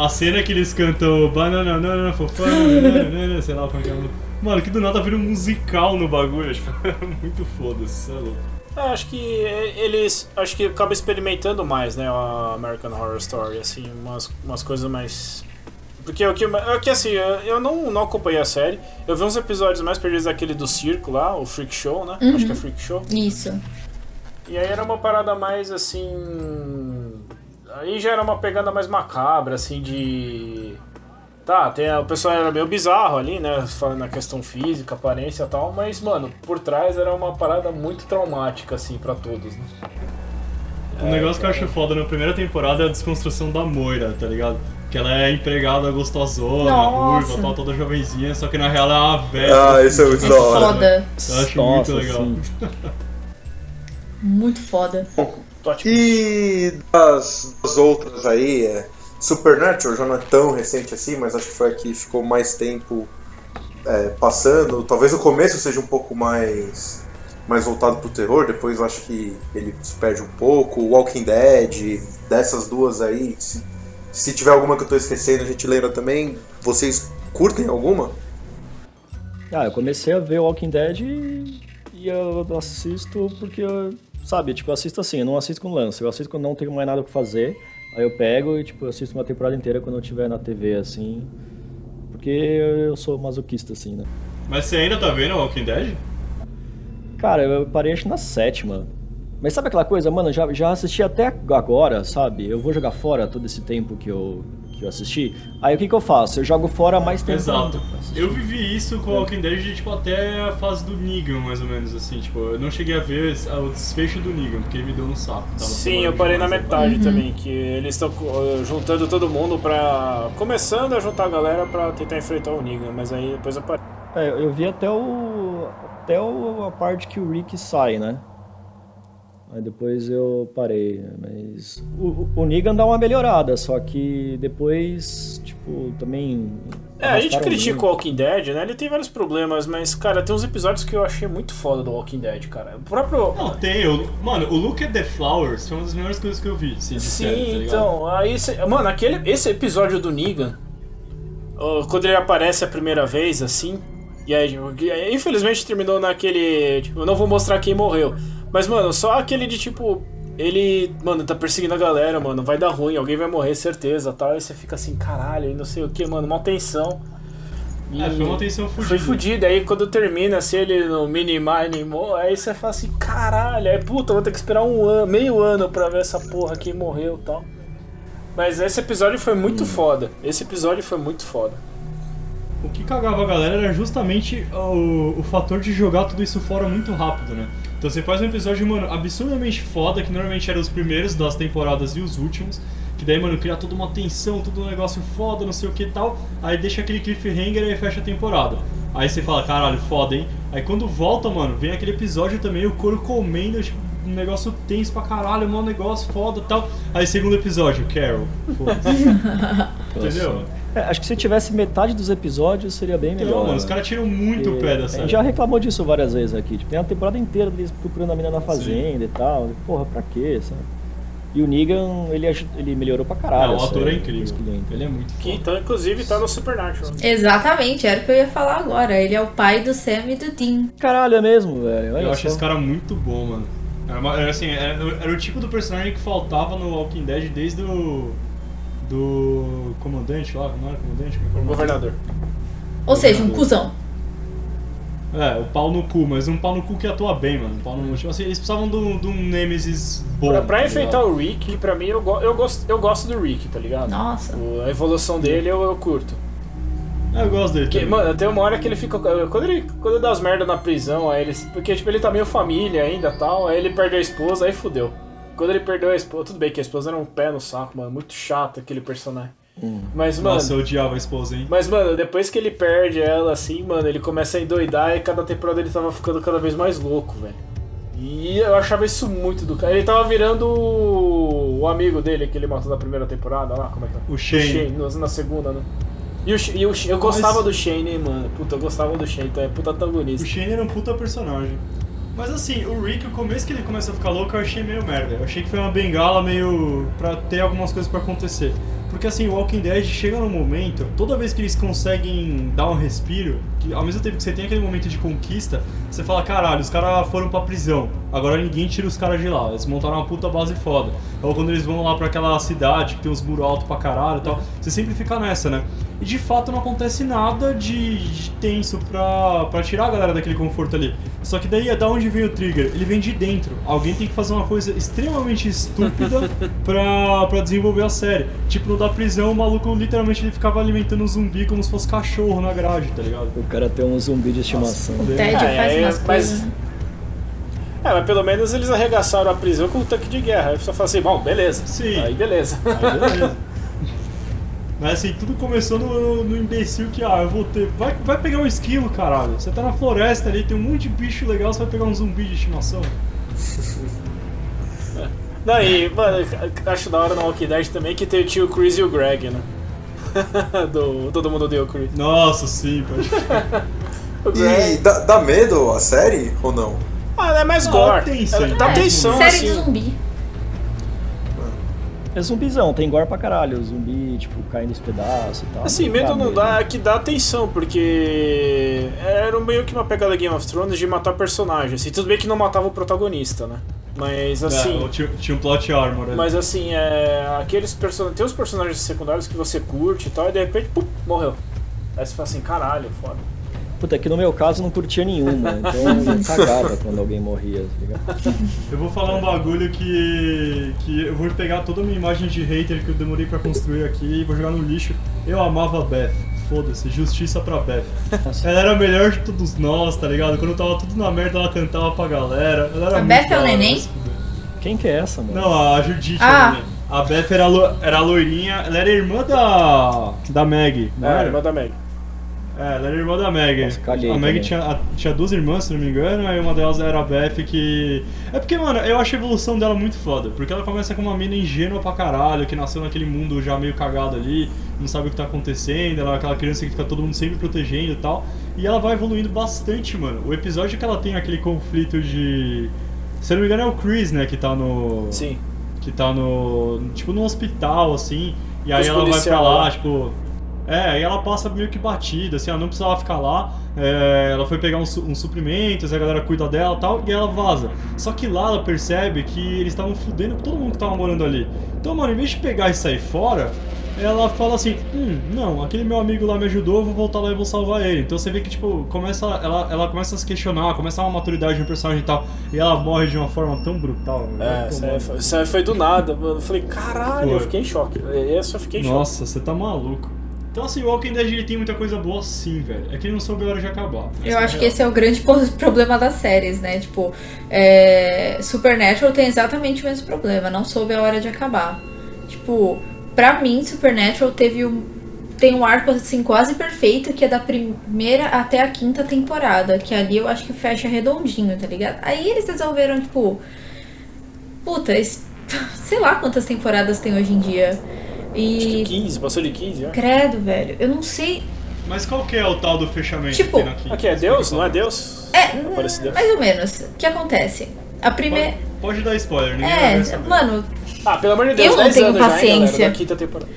A cena que eles cantam Banana, banana, fofana, banana, sei lá como é que é. Mano, que do nada vira um musical no bagulho, tipo, é muito foda, isso é louco. Eu acho que eles. Acho que acaba experimentando mais, né? A American Horror Story, assim, umas, umas coisas mais. Porque o que, o que assim, eu não, não acompanhei a série. Eu vi uns episódios mais perdidos daquele do circo lá, o Freak Show, né? Acho que é Freak Show. Isso. E aí era uma parada mais assim. Aí já era uma pegada mais macabra, assim, de. Tá, tem, o pessoal era meio bizarro ali, né? Falando na questão física, aparência e tal, mas, mano, por trás era uma parada muito traumática, assim, pra todos, né? Um negócio que eu acho foda na primeira temporada é a desconstrução da Moira, tá ligado? Que ela é empregada gostosona, Nossa. ruiva, tal, toda jovenzinha, só que na real ela é uma velha. Ah, isso é muito É da hora. foda. Eu acho Nossa, muito legal. sim. Muito foda. E das, das outras aí, é, Supernatural já não é tão recente assim, mas acho que foi a que ficou mais tempo é, passando. Talvez o começo seja um pouco mais, mais voltado pro terror, depois acho que ele se perde um pouco. Walking Dead, dessas duas aí, se, se tiver alguma que eu tô esquecendo, a gente lembra também. Vocês curtem alguma? Ah, eu comecei a ver Walking Dead e, e eu assisto porque, eu, sabe, tipo, eu assisto assim, eu não assisto com lance, eu assisto quando não tenho mais nada pra fazer, aí eu pego e, tipo, assisto uma temporada inteira quando eu estiver na TV, assim, porque eu sou masoquista, assim, né. Mas você ainda tá vendo Walking Dead? Cara, eu parei acho na sétima. Mas sabe aquela coisa, mano, já, já assisti até agora, sabe? Eu vou jogar fora todo esse tempo que eu, que eu assisti. Aí o que, que eu faço? Eu jogo fora mais tempo. Exato. Eu vivi isso com Walking Dead, de, tipo, até a fase do Negan, mais ou menos, assim. Tipo, eu não cheguei a ver o desfecho do Negan, porque ele me deu um saco. Tava Sim, eu parei na metade Uhum. também, que eles estão juntando todo mundo pra. começando a juntar a galera pra tentar enfrentar o Negan, mas aí depois eu parei. É, eu vi até o. Até o, a parte que o Rick sai, né? Aí depois eu parei, mas. O, o- Negan dá uma melhorada, só que depois, tipo, também. É, a gente critica o. Walking Dead, né? Ele tem vários problemas, mas, cara, tem uns episódios que eu achei muito foda do Walking Dead, cara. O próprio. Não, tem. Eu, mano, o Look at the Flowers foi uma das melhores coisas que eu vi. Assim, Sim, série, tá então, aí cê- mano, aquele esse episódio do Negan, quando ele aparece a primeira vez assim, e aí, infelizmente terminou naquele, tipo, eu não vou mostrar quem morreu. Mas mano, só aquele de tipo ele, mano, tá perseguindo a galera, mano, vai dar ruim, alguém vai morrer, certeza, tal. Aí você fica assim, caralho, e não sei o que, mano, uma tensão. E É, foi uma tensão fudida. Foi fudido, aí quando termina, assim, ele no mini mínimo, aí você fala assim, caralho, aí puta, vou ter que esperar um ano, meio ano pra ver essa porra quem morreu e tal. Mas esse episódio foi muito foda. Esse episódio foi muito foda. O que cagava a galera era justamente o, o fator de jogar tudo isso fora muito rápido, né? Então você faz um episódio, mano, absurdamente foda, que normalmente eram os primeiros das temporadas e os últimos, que daí, mano, cria toda uma tensão, todo um negócio foda, não sei o que e tal, aí deixa aquele cliffhanger e aí fecha a temporada. Aí você fala, caralho, foda, hein? Aí quando volta, mano, vem aquele episódio também, o couro comendo, tipo, um negócio tenso pra caralho, um negócio foda e tal. Aí segundo episódio, Carol. Foda-se. Entendeu? É, acho que se tivesse metade dos episódios seria bem melhor. Então, mano, os caras tiram muito o Porque pé da A gente já reclamou disso várias vezes aqui. Tipo, tem uma temporada inteira deles procurando a menina na fazenda e tal. Porra, pra quê, sabe? E o Negan, ele, ele melhorou pra caralho. Ah, o ator é incrível. que ele é muito Que foda. então, inclusive, tá no Supernatural. Exatamente, era o que eu ia falar agora. Ele é o pai do Sam e do Dean. Caralho, é mesmo, velho. Olha Eu acho esse cara muito bom, mano. Era, uma- era assim, era, era o tipo do personagem que faltava no Walking Dead desde o. do comandante lá, não era comandante? Como é governador. Ou seja, um cuzão. É, o pau no cu, mas um pau no cu que atua bem, mano. Um pau no, tipo assim, eles precisavam de um, de um Nemesis bom. Pra, pra tá enfrentar ligado? o Rick, pra mim, eu, go- eu, gosto, eu gosto do Rick, tá ligado? Nossa. O- a evolução dele eu, eu curto. É, eu gosto dele. Porque, também. mano, tem uma hora que ele fica. Quando ele, quando ele dá as merdas na prisão, aí ele. Porque, tipo, ele tá meio família ainda tal, aí ele perdeu a esposa, aí fudeu. Quando ele perdeu a esposa. Tudo bem que a esposa era um pé no saco, mano. Muito chato aquele personagem. Mas, mano. Nossa, eu odiava a esposa, hein? Mas, mano, depois que ele perde ela, assim, mano, ele começa a endoidar e cada temporada ele tava ficando cada vez mais louco, velho. E eu achava isso muito do cara. Ele tava virando o o amigo dele que ele matou na primeira temporada, lá, como é que é? O Shane. no- na segunda, né? E, o, e o eu gostava do Shane, hein, mano. Puta, eu gostava do Shane, então é puta O antagonista. Shane era um puta personagem. Mas assim, o Rick, o começo que ele começa a ficar louco, eu achei meio merda. Eu achei que foi uma bengala meio. pra ter algumas coisas pra acontecer. Porque assim, o Walking Dead chega num momento, toda vez que eles conseguem dar um respiro, que ao mesmo tempo que você tem aquele momento de conquista, você fala, caralho, os caras foram pra prisão, agora ninguém tira os caras de lá, eles montaram uma puta base foda. Ou quando eles vão lá pra aquela cidade que tem uns muros altos pra caralho e tal, você sempre fica nessa, né? e de fato não acontece nada de, de tenso pra, pra tirar a galera daquele conforto ali. Só que daí é da onde vem o trigger? Ele vem de dentro. Alguém tem que fazer uma coisa extremamente estúpida pra, pra desenvolver a série. Tipo, no da prisão, o maluco literalmente ele ficava alimentando um zumbi como se fosse cachorro na grade, tá ligado? O cara tem um zumbi de estimação. O Ted É, faz é, umas mas- coisas. É, mas pelo menos eles arregaçaram a prisão com o tanque de guerra. Aí você fala assim, bom, beleza. Sim. Aí beleza. Aí beleza. Mas assim, tudo começou no, no imbecil que, ah, eu vou ter. Vai, vai pegar um esquilo, caralho. Você tá na floresta ali, tem um monte de bicho legal, você vai pegar um zumbi de estimação. Não, e, mano, acho da hora no Walking Dead também que tem o tio Chris e o Greg, né? Do Todo Mundo Deu Chris. Nossa, sim, pode O E dá, dá medo a série ou não? Ah, é mais Ah, gore. É, dá É, atenção, série assim. de zumbi. É zumbizão, tem gore pra caralho. Zumbi, tipo, caindo nos pedaços e tal. Assim, medo não dá, é que dá atenção, porque era meio que uma pegada Game of Thrones de matar personagem. Assim, tudo bem que não matava o protagonista, né? Mas assim. É, tinha, tinha um plot armor ali. Mas assim, é. Aqueles personagens. Tem os personagens secundários que você curte e tal, e de repente, pum, morreu. Aí você fala assim, caralho, foda. Puta, que no meu caso eu não curtia nenhuma, então eu cagava quando alguém morria, tá ligado? Eu vou falar um bagulho que. que eu vou pegar toda a minha imagem de hater que eu demorei pra construir aqui e vou jogar no lixo. Eu amava a Beth. Foda-se, justiça pra Beth. Ela era a melhor de todos nós, tá ligado? Quando tava tudo na merda, ela cantava pra galera. Ela era A Beth é o neném? fuder. Quem que é essa, mano? Não, a Judite Ah. era neném. A Beth era, lo- era a loirinha, ela era irmã da. da Meg, não É, era? irmã da Meg. É, ela era irmã da Meg. A Meg tinha, tinha duas irmãs, se não me engano, aí uma delas era a Beth que. É porque, mano, eu acho a evolução dela muito foda. Porque ela começa com uma mina ingênua pra caralho, que nasceu naquele mundo já meio cagado ali, não sabe o que tá acontecendo, ela é aquela criança que fica todo mundo sempre protegendo e tal. E ela vai evoluindo bastante, mano. O episódio que ela tem aquele conflito de. Se não me engano é o Chris, né, que tá no. Sim. que tá no. tipo no hospital, assim, e aí Os ela vai pra lá, lá. tipo. É, aí ela passa meio que batida, assim, ela não precisava ficar lá, é, ela foi pegar uns, su- uns suprimentos, a galera cuida dela e tal, e ela vaza. Só que lá ela percebe que eles estavam fudendo com todo mundo que tava morando ali. Então, mano, em vez de pegar e sair fora, ela fala assim, hum, não, aquele meu amigo lá me ajudou, eu vou voltar lá e vou salvar ele. Então você vê que, tipo, começa, ela, ela começa a se questionar, começa uma maturidade no personagem e tal, e ela morre de uma forma tão brutal. velho. É, isso aí, foi, isso aí foi do nada. mano. Eu falei, caralho, Foi. eu fiquei em choque. Eu fiquei em choque. Nossa, você tá maluco. Então assim, o Walking Dead ele tem muita coisa boa sim, velho. É que ele não soube a hora de acabar. Eu acho que esse é o grande problema das séries, né? Tipo, é... Supernatural tem exatamente o mesmo problema, não soube a hora de acabar. Tipo, pra mim, Supernatural teve um. Tem um arco assim quase perfeito, que é da primeira até a quinta temporada. Que ali eu acho que fecha redondinho, tá ligado? Aí eles resolveram, tipo. Puta, es- sei lá quantas temporadas tem hoje em dia. Acho que 15, passou de 15, ó. Credo, velho. Eu não sei. Mas qual que é o tal do fechamento Tipo, que tem aqui? Aqui é Deus? Não é Deus? É, Aparece Deus. mais ou menos. O que acontece? A primeira. Pode, pode dar spoiler, ninguém vai É, mano, Ah, pelo amor de Deus, Eu não 10 tenho anos já, hein, paciência. galera, temporada.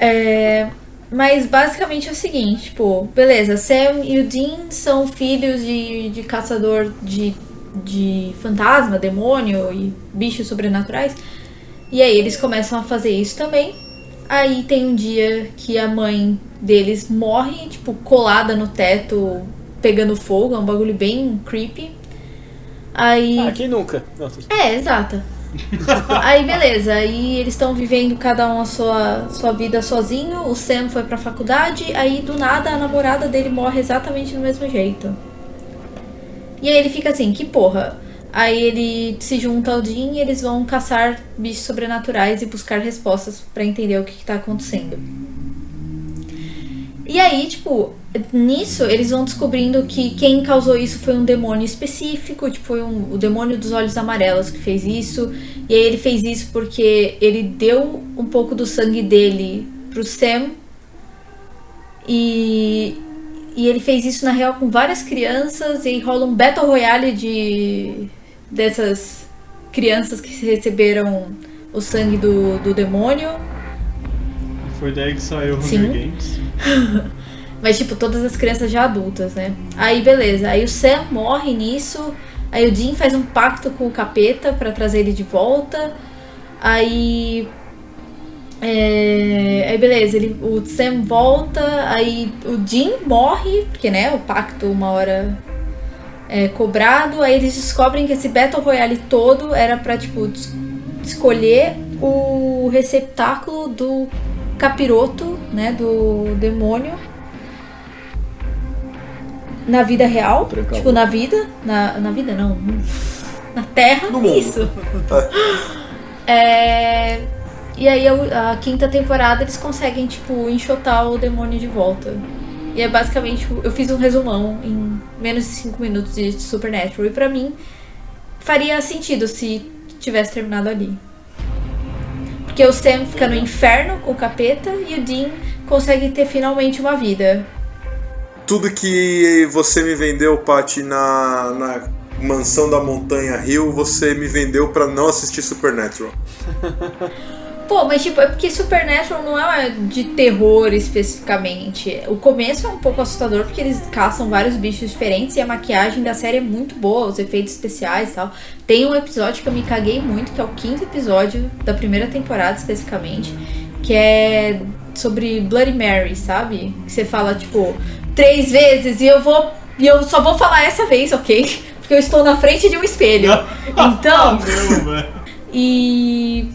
é. Mas basicamente é o seguinte, tipo, beleza, Sam e o Dean são filhos de, de caçador de, de fantasma, demônio e bichos sobrenaturais. E aí eles começam a fazer isso também. Aí tem um dia que a mãe deles morre, tipo, colada no teto, pegando fogo, é um bagulho bem creepy. Aí. Ah, quem nunca? Não, tô- É, exato. aí beleza, aí eles estão vivendo cada um a sua, sua vida sozinho. O Sam foi pra faculdade, aí do nada a namorada dele morre exatamente do mesmo jeito. E aí ele fica assim, que porra. Aí ele se junta ao Dean e eles vão caçar bichos sobrenaturais e buscar respostas pra entender o que, que tá acontecendo. E aí, tipo, nisso eles vão descobrindo que quem causou isso foi um demônio específico, tipo, foi um, o demônio dos olhos amarelos que fez isso. E aí ele fez isso porque ele deu um pouco do sangue dele pro Sam. E, e ele fez isso na real com várias crianças e rola um Battle Royale de dessas crianças que receberam o sangue do, do demônio. Foi daí que saiu o Sim. Hunger Games. Mas, tipo, todas as crianças já adultas, né? Aí, beleza. Aí o Sam morre nisso. Aí o Dean faz um pacto com o capeta pra trazer ele de volta. Aí. É, aí beleza, ele, o Sam volta, aí o Jim morre, porque né, o pacto uma hora é cobrado, aí eles descobrem que esse Battle Royale todo era pra, tipo, es- escolher o receptáculo do capiroto, né, do demônio na vida real, tipo, na vida, na, na vida não, na terra, No isso. É, e aí a, a quinta temporada eles conseguem, tipo, enxotar o demônio de volta. E é basicamente, tipo, eu fiz um resumão em menos de 5 minutos de Supernatural. E pra mim, faria sentido se tivesse terminado ali. Porque o Sam fica no inferno com o capeta e o Dean consegue ter finalmente uma vida. Tudo que você me vendeu, Paty, na, na mansão da Montanha Rio, você me vendeu pra não assistir Supernatural. Pô, mas tipo, é porque Supernatural não é de terror especificamente. O começo é um pouco assustador porque eles caçam vários bichos diferentes e a maquiagem da série é muito boa, os efeitos especiais e tal. Tem um episódio que eu me caguei muito, que é o quinto episódio da primeira temporada especificamente, que é sobre Bloody Mary, sabe? Que você fala, tipo, três vezes e eu vou. E eu só vou falar essa vez, ok? Porque eu estou na frente de um espelho. Então. E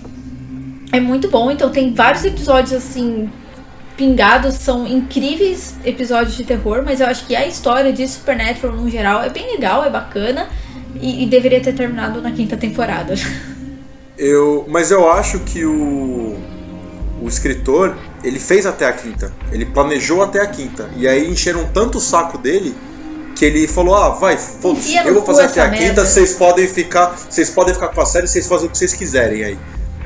é muito bom, então tem vários episódios assim pingados, são incríveis episódios de terror, mas eu acho que a história de Supernatural no geral é bem legal, é bacana e, e deveria ter terminado na quinta temporada. Eu, mas eu acho que o, o escritor, ele fez até a quinta. Ele planejou até a quinta. E aí encheram tanto o saco dele que ele falou: "Ah, vai, foda-se, eu vou fazer até a quinta, merda." vocês podem ficar, vocês podem ficar com a série, vocês fazem o que vocês quiserem aí".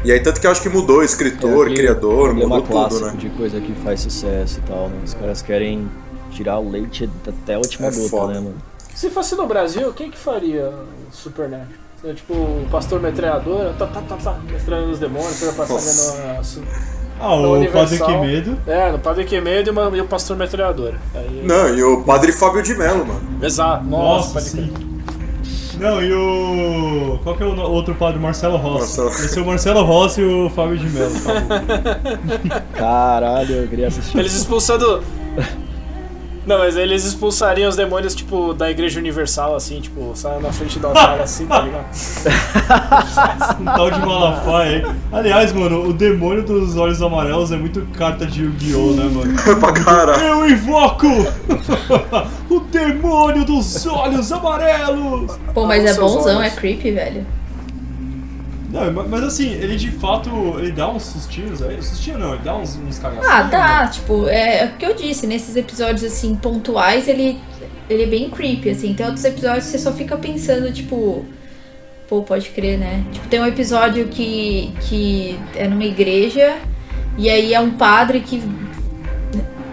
E aí tanto que eu acho que mudou o escritor, aquele criador, mudou tudo, né? de coisa que faz sucesso e tal, né? Os caras querem tirar o leite até a última É gota, foda. né, mano? Se fosse no Brasil, quem que faria o Supernatural? Seria, tipo o pastor metralhadora, tá, tá, tá, tá, metralhando os demônios, foi Nossa. passando a, Ah, No o Universal. Padre Que Medo. É, no Padre Quemedo e, uma- e o pastor metralhadora. Aí... Não, e o Padre Fábio de Mello, mano. Exato, nossa, Nossa, sim. Não, e o. Qual que é o no- outro padre? Marcelo Rossi. Marcelo. Esse é o Marcelo Rossi e o Fábio de Mello. Caralho, eu queria assistir. Eles expulsando. Não, mas eles expulsariam os demônios, tipo, da Igreja Universal, assim, tipo, saindo na frente do altar, assim, tá ligado? Um tal de Malafaia aí. Aliás, mano, o demônio dos olhos amarelos é muito carta de Yu-Gi-Oh, né, mano? pra caralho. Eu invoco o demônio dos olhos amarelos! Pô, mas é bonzão, olhos. é creepy, velho. Não, ma- mas assim, ele de fato, ele dá uns sustinhos aí. Sustinho não, ele dá uns, uns cagacinhos. Ah, dá, tipo, é, é o que eu disse, nesses episódios assim, pontuais, ele, ele é bem creepy, assim. Tem outros episódios que você só fica pensando, tipo. Pô, pode crer, né? Tipo, tem um episódio que, que é numa igreja, e aí é um padre que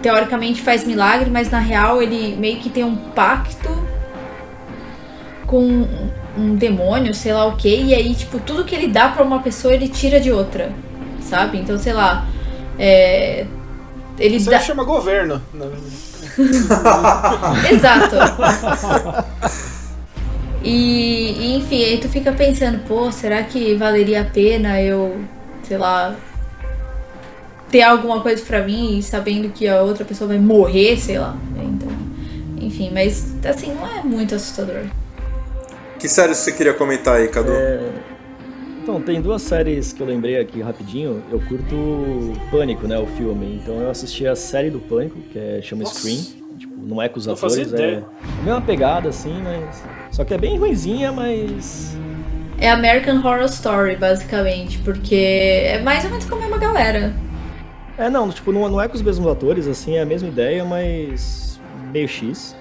teoricamente faz milagre, mas na real ele meio que tem um pacto com um demônio, sei lá o que, e aí, tipo, tudo que ele dá pra uma pessoa ele tira de outra, sabe? Então, sei lá. É, ele Isso dá. chama governo. né? Exato. E, e, enfim, aí tu fica pensando, pô, será que valeria a pena eu, sei lá, ter alguma coisa pra mim, sabendo que a outra pessoa vai morrer, sei lá. Então, enfim, mas assim, não é muito assustador. Que série você queria comentar aí, Cadu? É, Então, tem duas séries que eu lembrei aqui rapidinho. Eu curto Pânico, né, o filme. Então eu assisti a série do Pânico, que é, chama Nossa. Scream. Tipo, não é com os Não atores, é a mesma pegada, assim, mas... Só que é bem ruinzinha, mas... É American Horror Story, basicamente, porque é mais ou menos com a mesma galera. É, não, tipo, não, não é com os mesmos atores, assim, é a mesma ideia, mas meio X.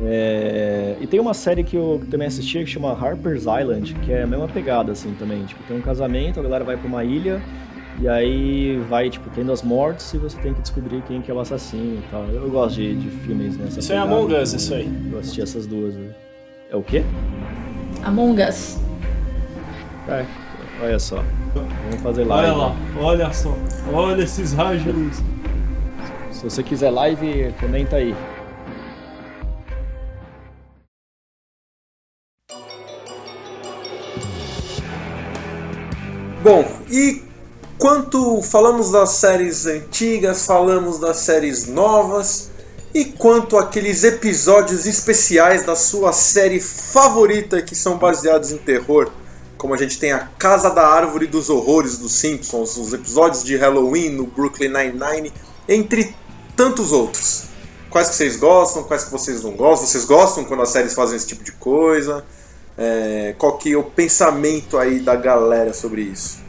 É, E tem uma série que eu também assisti que chama Harper's Island, que é a mesma pegada, assim, também. Tipo, tem um casamento, a galera vai pra uma ilha, e aí vai, tipo, tendo as mortes e você tem que descobrir quem que é o assassino e tal. Eu gosto de, de filmes nessa Isso é pegada, Among Us, isso aí. Eu assisti essas duas. né? É o quê? Among Us. É, olha só. Vamos fazer Olha live. lá, olha só. Olha esses raios de luz. Se você quiser live, comenta aí. Bom, e quanto falamos das séries antigas, falamos das séries novas, e quanto aqueles episódios especiais da sua série favorita que são baseados em terror, como a gente tem a Casa da Árvore dos Horrores dos Simpsons, os episódios de Halloween no Brooklyn Nine-Nine, entre tantos outros. Quais que vocês gostam, quais que vocês não gostam? Vocês gostam quando as séries fazem esse tipo de coisa? É, qual que é o pensamento aí da galera sobre isso?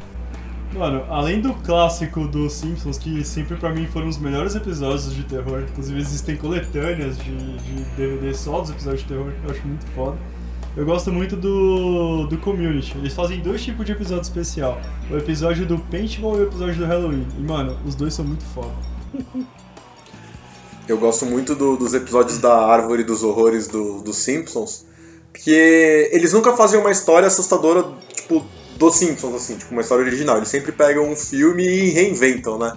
Mano, além do clássico dos Simpsons, que sempre pra mim foram os melhores episódios de terror, inclusive existem coletâneas de, de DVD só dos episódios de terror, que eu acho muito foda. Eu gosto muito do, do Community. Eles fazem dois tipos de episódio especial. O episódio do Paintball e o episódio do Halloween. E, mano, os dois são muito foda. Eu gosto muito do- dos episódios da Árvore dos Horrores do- dos Simpsons, porque eles nunca fazem uma história assustadora, tipo, dos Simpsons, assim, tipo, uma história original. Eles sempre pegam um filme e reinventam, né?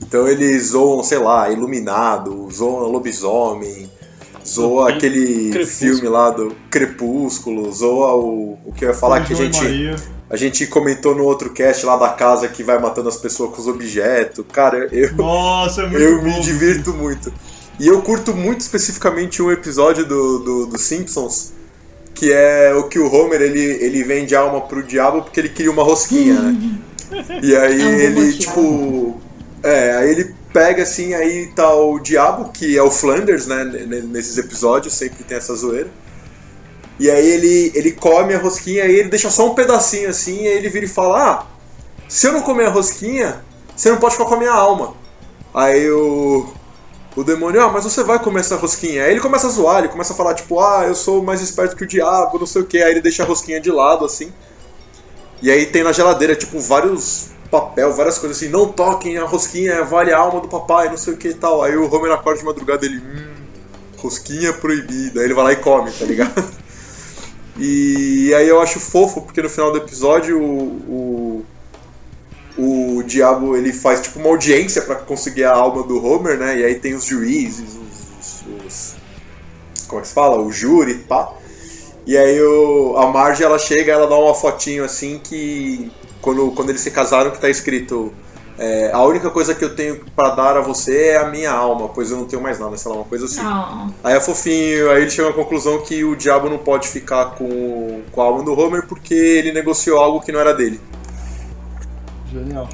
Então eles zoam, sei lá, Iluminado, zoam Lobisomem, zoa aquele Crepúsculo. filme lá do Crepúsculo, zoa o, o que eu ia falar que a gente... Maria. A gente comentou no outro cast lá da casa que vai matando as pessoas com os objetos. Cara, eu, Nossa, é eu bom. me divirto muito. E eu curto muito especificamente um episódio do, do, do Simpsons, que é o que o Homer ele, ele vende alma pro diabo porque ele queria uma rosquinha, né? E aí É um ele, motivo. tipo. É, aí ele pega assim, aí tá o diabo, que é o Flanders, né? Nesses episódios, sempre tem essa zoeira. E aí ele, ele come a rosquinha e ele deixa só um pedacinho assim, e aí ele vira e fala: Ah, se eu não comer a rosquinha, você não pode ficar com a minha alma. Aí o, o demônio, ah, mas você vai comer essa rosquinha. Aí ele começa a zoar, ele começa a falar, tipo, ah, eu sou mais esperto que o diabo, não sei o que. Aí ele deixa a rosquinha de lado, assim. E aí tem na geladeira, tipo, vários papel, várias coisas assim, não toquem a rosquinha, vale a alma do papai, não sei o que e tal. Aí o Homer acorda de madrugada ele, hum, rosquinha proibida. Aí ele vai lá e come, tá ligado? E aí eu acho fofo, porque no final do episódio o, o, o diabo ele faz tipo uma audiência pra conseguir a alma do Homer, né? E aí tem os juízes, os, os- os- como é que se fala? O júri, pá. E aí o, a Marge ela chega, ela dá uma fotinho assim que quando, quando eles se casaram que tá escrito é, a única coisa que eu tenho pra dar a você é a minha alma, pois eu não tenho mais nada, sei lá, uma coisa assim. Ah, Aí é fofinho, aí ele chega à conclusão que o diabo não pode ficar com, com a alma do Homer porque ele negociou algo que não era dele. Genial.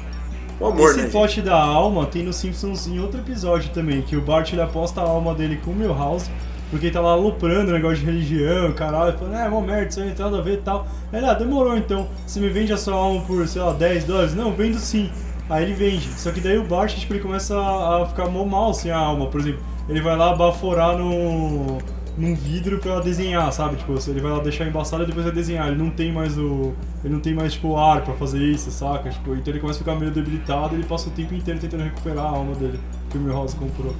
O amor, Esse né? plot da alma tem no Simpsons em outro episódio também, que o Bart ele aposta a alma dele com o Milhouse, porque ele tá lá aloprando o negócio de religião, caralho, falando, é, mó merda, isso aí não tem nada a ver e tal. Ele, ah, demorou então, você me vende a sua alma por, sei lá, 10 dólares? Não, vendo sim. Aí ele vende, só que daí o Bart, tipo, ele começa a a ficar mó mal sem a alma, por exemplo, ele vai lá baforar no, num vidro pra desenhar, sabe? Tipo, ele vai lá deixar embaçado e depois vai desenhar. Ele não tem mais o. Ele não tem mais, tipo, ar pra fazer isso, saca? Tipo, então ele começa a ficar meio debilitado e ele passa o tempo inteiro tentando recuperar a alma dele, que o Milhouse comprou.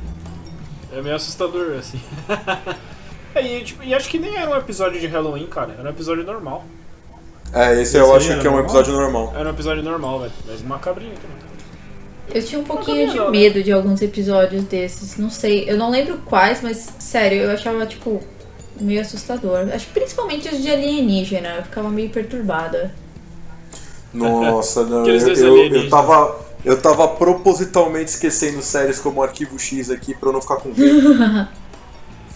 É meio assustador, assim. É, e, tipo, e acho que nem era um episódio de Halloween, cara. Era um episódio normal. É, esse, Esse eu acho que é um episódio normal. Era um episódio normal, velho. Mas macabrinho também. Eu tinha um pouquinho de né? medo de alguns episódios desses. Não sei, eu não lembro quais, mas sério, eu achava, tipo, meio assustador. Acho que principalmente os de alienígena, eu ficava meio perturbada. Nossa, não, eu, eu, eu, tava. Eu tava propositalmente esquecendo séries como Arquivo X aqui pra eu não ficar com medo.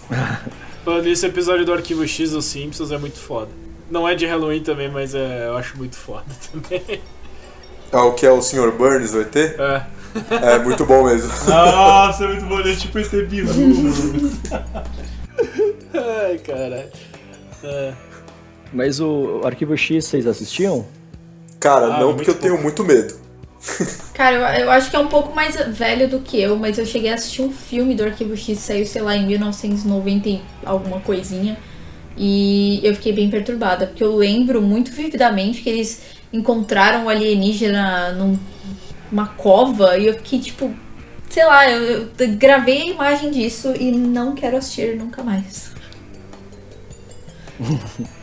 Falando o episódio do Arquivo X dos Simpsons é muito foda. Não é de Halloween também, mas é, eu acho muito foda também. É o que é o Sr. Burns, o ET? É. É muito bom mesmo. Nossa, é muito bom, ele é tipo ET Bilu. Ai, caralho. É. Mas o Arquivo X vocês assistiam? Cara, Ah, não muito porque eu tenho muito medo. Cara, eu, eu acho que é um pouco mais velho do que eu, mas eu cheguei a assistir um filme do Arquivo X, saiu, sei lá, em 1990 e alguma coisinha. E eu fiquei bem perturbada, porque eu lembro muito vividamente que eles encontraram o alienígena numa cova e eu fiquei tipo, sei lá, eu, eu gravei a imagem disso e não quero assistir nunca mais.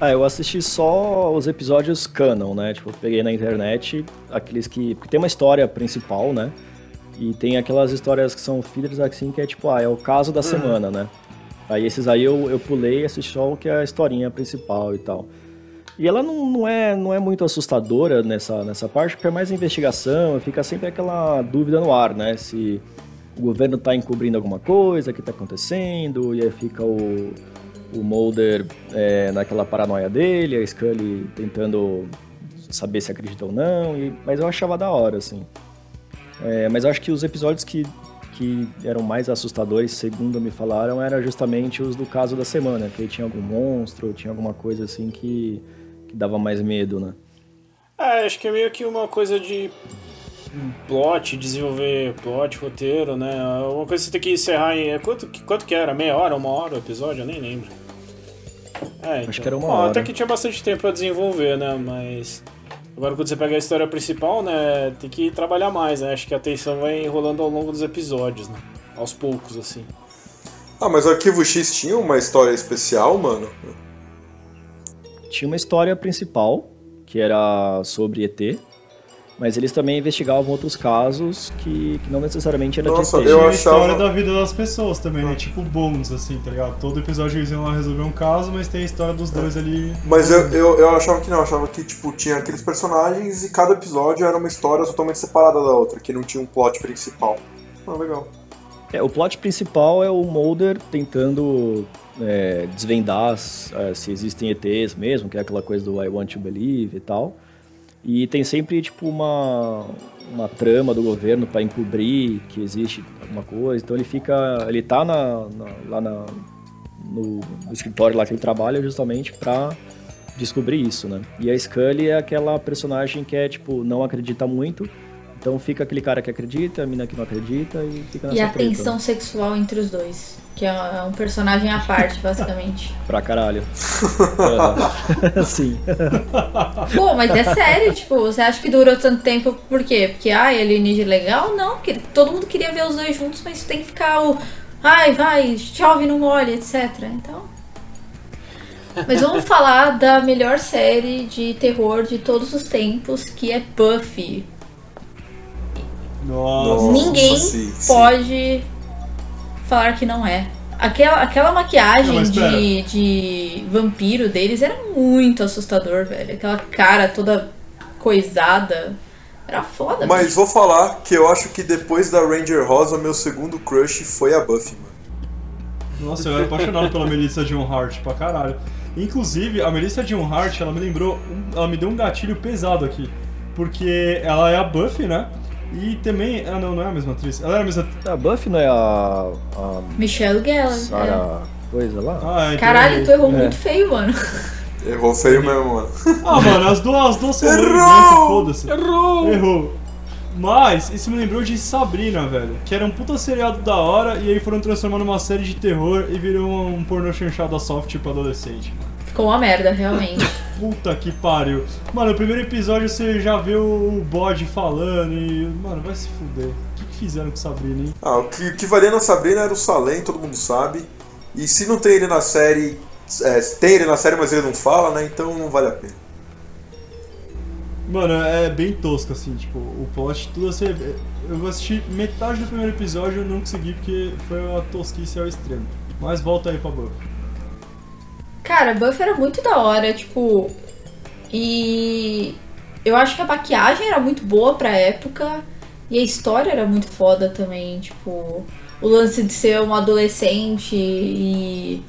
Ah, eu assisti só os episódios canon, né? Tipo, eu peguei na internet aqueles que. Porque tem uma história principal, né? E tem aquelas histórias que são fillers assim, que é tipo, ah, é o caso da semana, né? Aí esses aí eu, eu pulei e assisti só o que é a historinha principal e tal. E ela não, não, é, não é muito assustadora nessa, nessa parte, porque é mais investigação, fica sempre aquela dúvida no ar, né? Se o governo está encobrindo alguma coisa, o que está acontecendo, e aí fica o, o Mulder é, naquela paranoia dele, a Scully tentando saber se acredita ou não, e, mas eu achava da hora, assim. É, mas eu acho que os episódios que, que eram mais assustadores, segundo me falaram, eram justamente os do caso da semana, que aí tinha algum monstro, tinha alguma coisa assim que, que dava mais medo, né? É, acho que é meio que uma coisa de plot, desenvolver plot, roteiro, né? Uma coisa que você tem que encerrar em. é, Quanto, que- quanto que era? Meia hora, uma hora o episódio? Eu nem lembro. É, Acho que era uma Bom, hora. Até que tinha bastante tempo pra desenvolver, né? Mas. Agora quando você pega a história principal, né? Tem que trabalhar mais, né? Acho que a tensão vai enrolando ao longo dos episódios, né? Aos poucos, assim. Ah, mas o Arquivo X tinha uma história especial, mano. Tinha uma história principal, que era sobre ET, mas eles também investigavam outros casos que, que não necessariamente era Nossa, de ET. eu Tinha a achava- história da vida das pessoas também, né? Tipo Bones, assim, tá ligado? Todo episódio eles iam lá resolver um caso, mas tem a história dos dois ali. Mas eu, eu, eu achava que não, eu achava que tipo, tinha aqueles personagens e cada episódio era uma história totalmente separada da outra, que não tinha um plot principal. Ah, legal. É, o plot principal é o Mulder tentando é, desvendar é, se existem ETs mesmo, que é aquela coisa do I want to believe e tal. E tem sempre tipo uma, uma trama do governo para encobrir que existe alguma coisa. Então ele fica, ele tá na, na- lá na- no, no escritório lá que ele trabalha justamente para descobrir isso, né? E a Scully é aquela personagem que é tipo não acredita muito. Então fica aquele cara que acredita, a mina que não acredita e fica nessa E a treta, né? tensão sexual entre os dois. Que é é um personagem à parte, basicamente. Pra caralho. Aham. Sim. Pô, mas é sério, tipo, você acha que durou tanto tempo por quê? Porque, ai, alienígena é legal? Não, porque todo mundo queria ver os dois juntos, mas tem que ficar o. Ai, vai, chove, não molha, etc. Então. Mas vamos falar da melhor série de terror de todos os tempos, que é Buffy. Nossa. Ninguém sim, sim. pode falar que não é. Aquela, aquela maquiagem Não, de, de vampiro deles era muito assustador, velho. Aquela cara toda coisada. Era foda, Mas vou falar que eu acho que depois da Ranger Rosa, meu segundo crush foi a Buffy, mano. Nossa, eu era apaixonado pela Melissa John Hart pra caralho. Inclusive, a Melissa John Hart, ela me lembrou, ela me deu um gatilho pesado aqui. Porque ela é a Buffy, né? E também, ah não, não é a mesma atriz. Ela era a mesma. A Buffy não é a. a Michelle Gellar. é. Sarah coisa lá? Ah, então Caralho, tu é- errou É. muito feio, mano. Errou feio mesmo, mano. Ah, mano, as duas, as duas são Errou! brancas, foda-se. Errou! Errou. Mas, isso me lembrou de Sabrina, velho. Que era um puta seriado da hora e aí foram transformando numa série de terror e virou um pornô chanchada soft tipo adolescente. Ficou uma merda, realmente. Puta que pariu. Mano, no primeiro episódio você já vê o bode falando e. Mano, vai se fuder. O que, que fizeram com Sabrina, hein? Ah, o que, o que valia na Sabrina era o Salem, todo mundo sabe. E se não tem ele na série. é, tem ele na série, mas ele não fala, né? Então não vale a pena. Mano, é bem tosco, assim, tipo, o plot, tudo assim. Eu vou assistir metade do primeiro episódio e eu não consegui porque foi uma tosquice ao extremo. Mas volta aí pra Buffy. Cara, Buffy era muito da hora, tipo. E eu acho que a maquiagem era muito boa pra época. E a história era muito foda também, tipo. O lance de ser um adolescente e.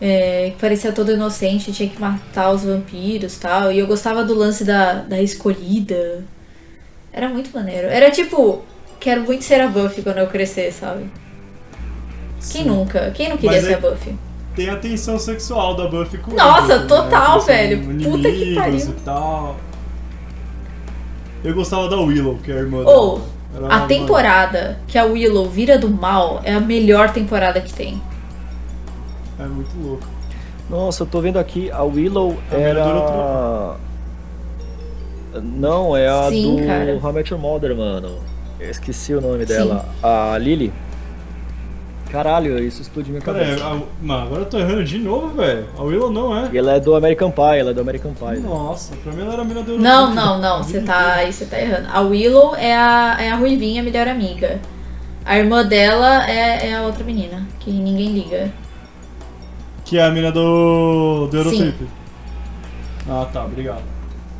É, que parecia todo inocente, tinha que matar os vampiros e tal. E eu gostava do lance da, da escolhida. Era muito maneiro. Era tipo, quero muito ser a Buffy quando eu crescer, sabe? Quem Sim. nunca? Quem não queria Mas ser é- a Buffy? Tem a tensão sexual da Buffy com o Nossa, Edward, total, são velho. Puta que pariu. E tal. Eu gostava da Willow, que é a irmã Ou, dela. Era a temporada que a Willow vira do mal é a melhor temporada que tem. É muito louco. Nossa, eu tô vendo aqui, a Willow A era. Não, é a Sim, do cara. How I Met Your Mother, mano. Eu esqueci o nome dela. A Lily. Caralho, isso explodiu minha Cara, cabeça. a- mano, agora eu tô errando de novo, velho. A Willow não é. E ela é do American Pie, ela é do American Pie. Nossa, pra mim ela era a mina do Não, não, não, você tá, aí você tá errando. A Willow é a, é a Ruivinha, melhor amiga. A irmã dela é, é a outra menina, que ninguém liga. Que é a mina do, do Eurotrip. Ah, tá, obrigado.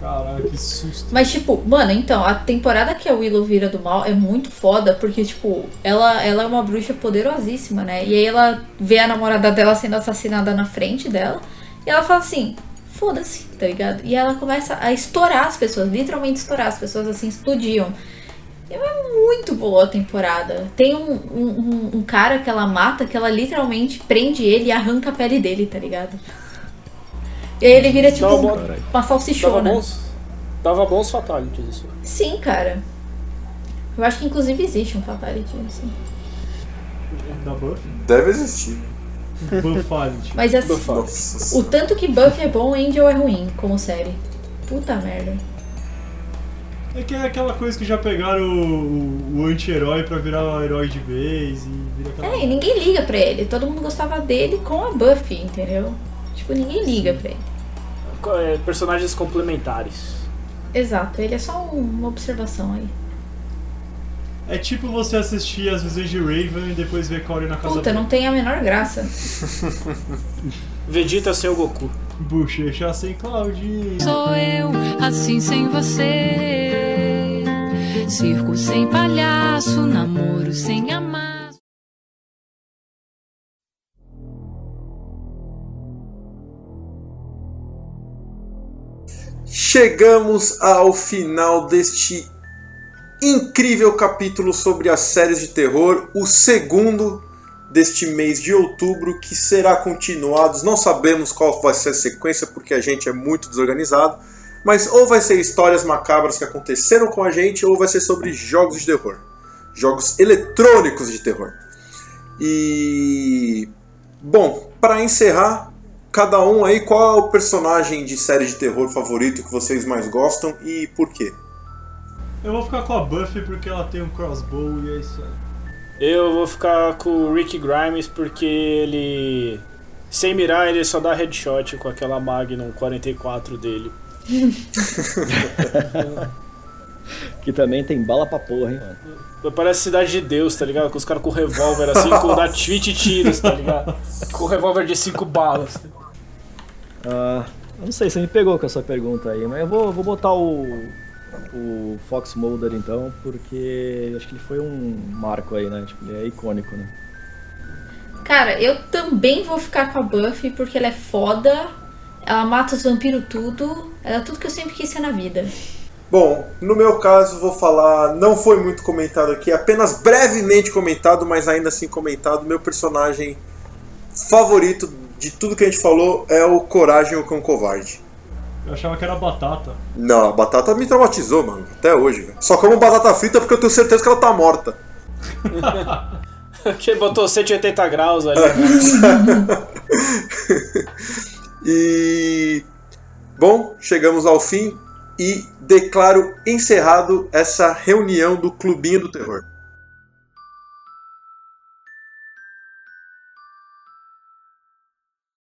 Caralho, que susto. Mas, tipo, mano, então, a temporada que a Willow vira do mal é muito foda, porque, tipo, ela, ela é uma bruxa poderosíssima, né? E aí ela vê a namorada dela sendo assassinada na frente dela, e ela fala assim, foda-se, tá ligado? E ela começa a estourar as pessoas, literalmente estourar, as pessoas assim explodiam. É muito boa a temporada. Tem um, um- um cara que ela mata, que ela literalmente prende ele e arranca a pele dele, tá ligado? E aí ele vira, tipo, bom- uma salsichona. bons, dava bons fatalities isso. Sim, cara. Eu acho que inclusive existe um Fatality, assim. Da Buffy? Deve existir. Buffality. Mas assim, o tanto que Buffy é bom, Angel é ruim, como série. Puta merda. É que é aquela coisa que já pegaram o, o anti-herói pra virar o herói de vez e vira aquela. É, e ninguém liga pra ele. Todo mundo gostava dele com a Buffy, entendeu? Tipo, ninguém liga pra ele. É, personagens complementares. Exato, ele é só um- uma observação aí. É tipo você assistir as visões de Raven e depois ver Cory na casa Puta, não tem a menor graça. Vegeta sem o Goku. Bochecha sem Cloud. Sou eu, assim sem você. Circo sem palhaço, namoro sem amasso. Chegamos ao final deste incrível capítulo sobre as séries de terror, o segundo deste mês de outubro, que será continuado. Não sabemos qual vai ser a sequência, porque a gente é muito desorganizado, mas ou vai ser histórias macabras que aconteceram com a gente, ou vai ser sobre jogos de terror. Jogos eletrônicos de terror. E. Bom, para encerrar, cada um aí, qual é o personagem de série de terror favorito que vocês mais gostam e por quê? Eu vou ficar com a Buffy porque ela tem um crossbow e é isso aí. Eu vou ficar com o Rick Grimes porque ele. Sem mirar, ele só dá headshot com aquela Magnum 44 dele. Que também tem bala pra porra, hein, mano. Parece Cidade de Deus, tá ligado? Com os caras com revólver assim, com dá 20 tiros, tá ligado? Com revólver de 5 balas. Ah, não sei, você me pegou com essa pergunta aí, mas eu vou, vou botar o, o Fox Mulder então, porque acho que ele foi um marco aí, né? Tipo, ele é icônico, né? Cara, eu também vou ficar com a Buffy porque ela é foda. Ela mata os vampiros tudo. Ela é tudo que eu sempre quis ser na vida. Bom, no meu caso vou falar, não foi muito comentado aqui, apenas brevemente comentado, mas ainda assim comentado. Meu personagem favorito de tudo que a gente falou é o Coragem o Cão Covarde. Eu achava que era batata. Não, a batata me traumatizou, mano, até hoje. velho. Só como batata frita porque eu tenho certeza que ela tá morta. Que botou 180 graus ali. E bom, chegamos ao fim e declaro encerrado essa reunião do Clubinho do Terror.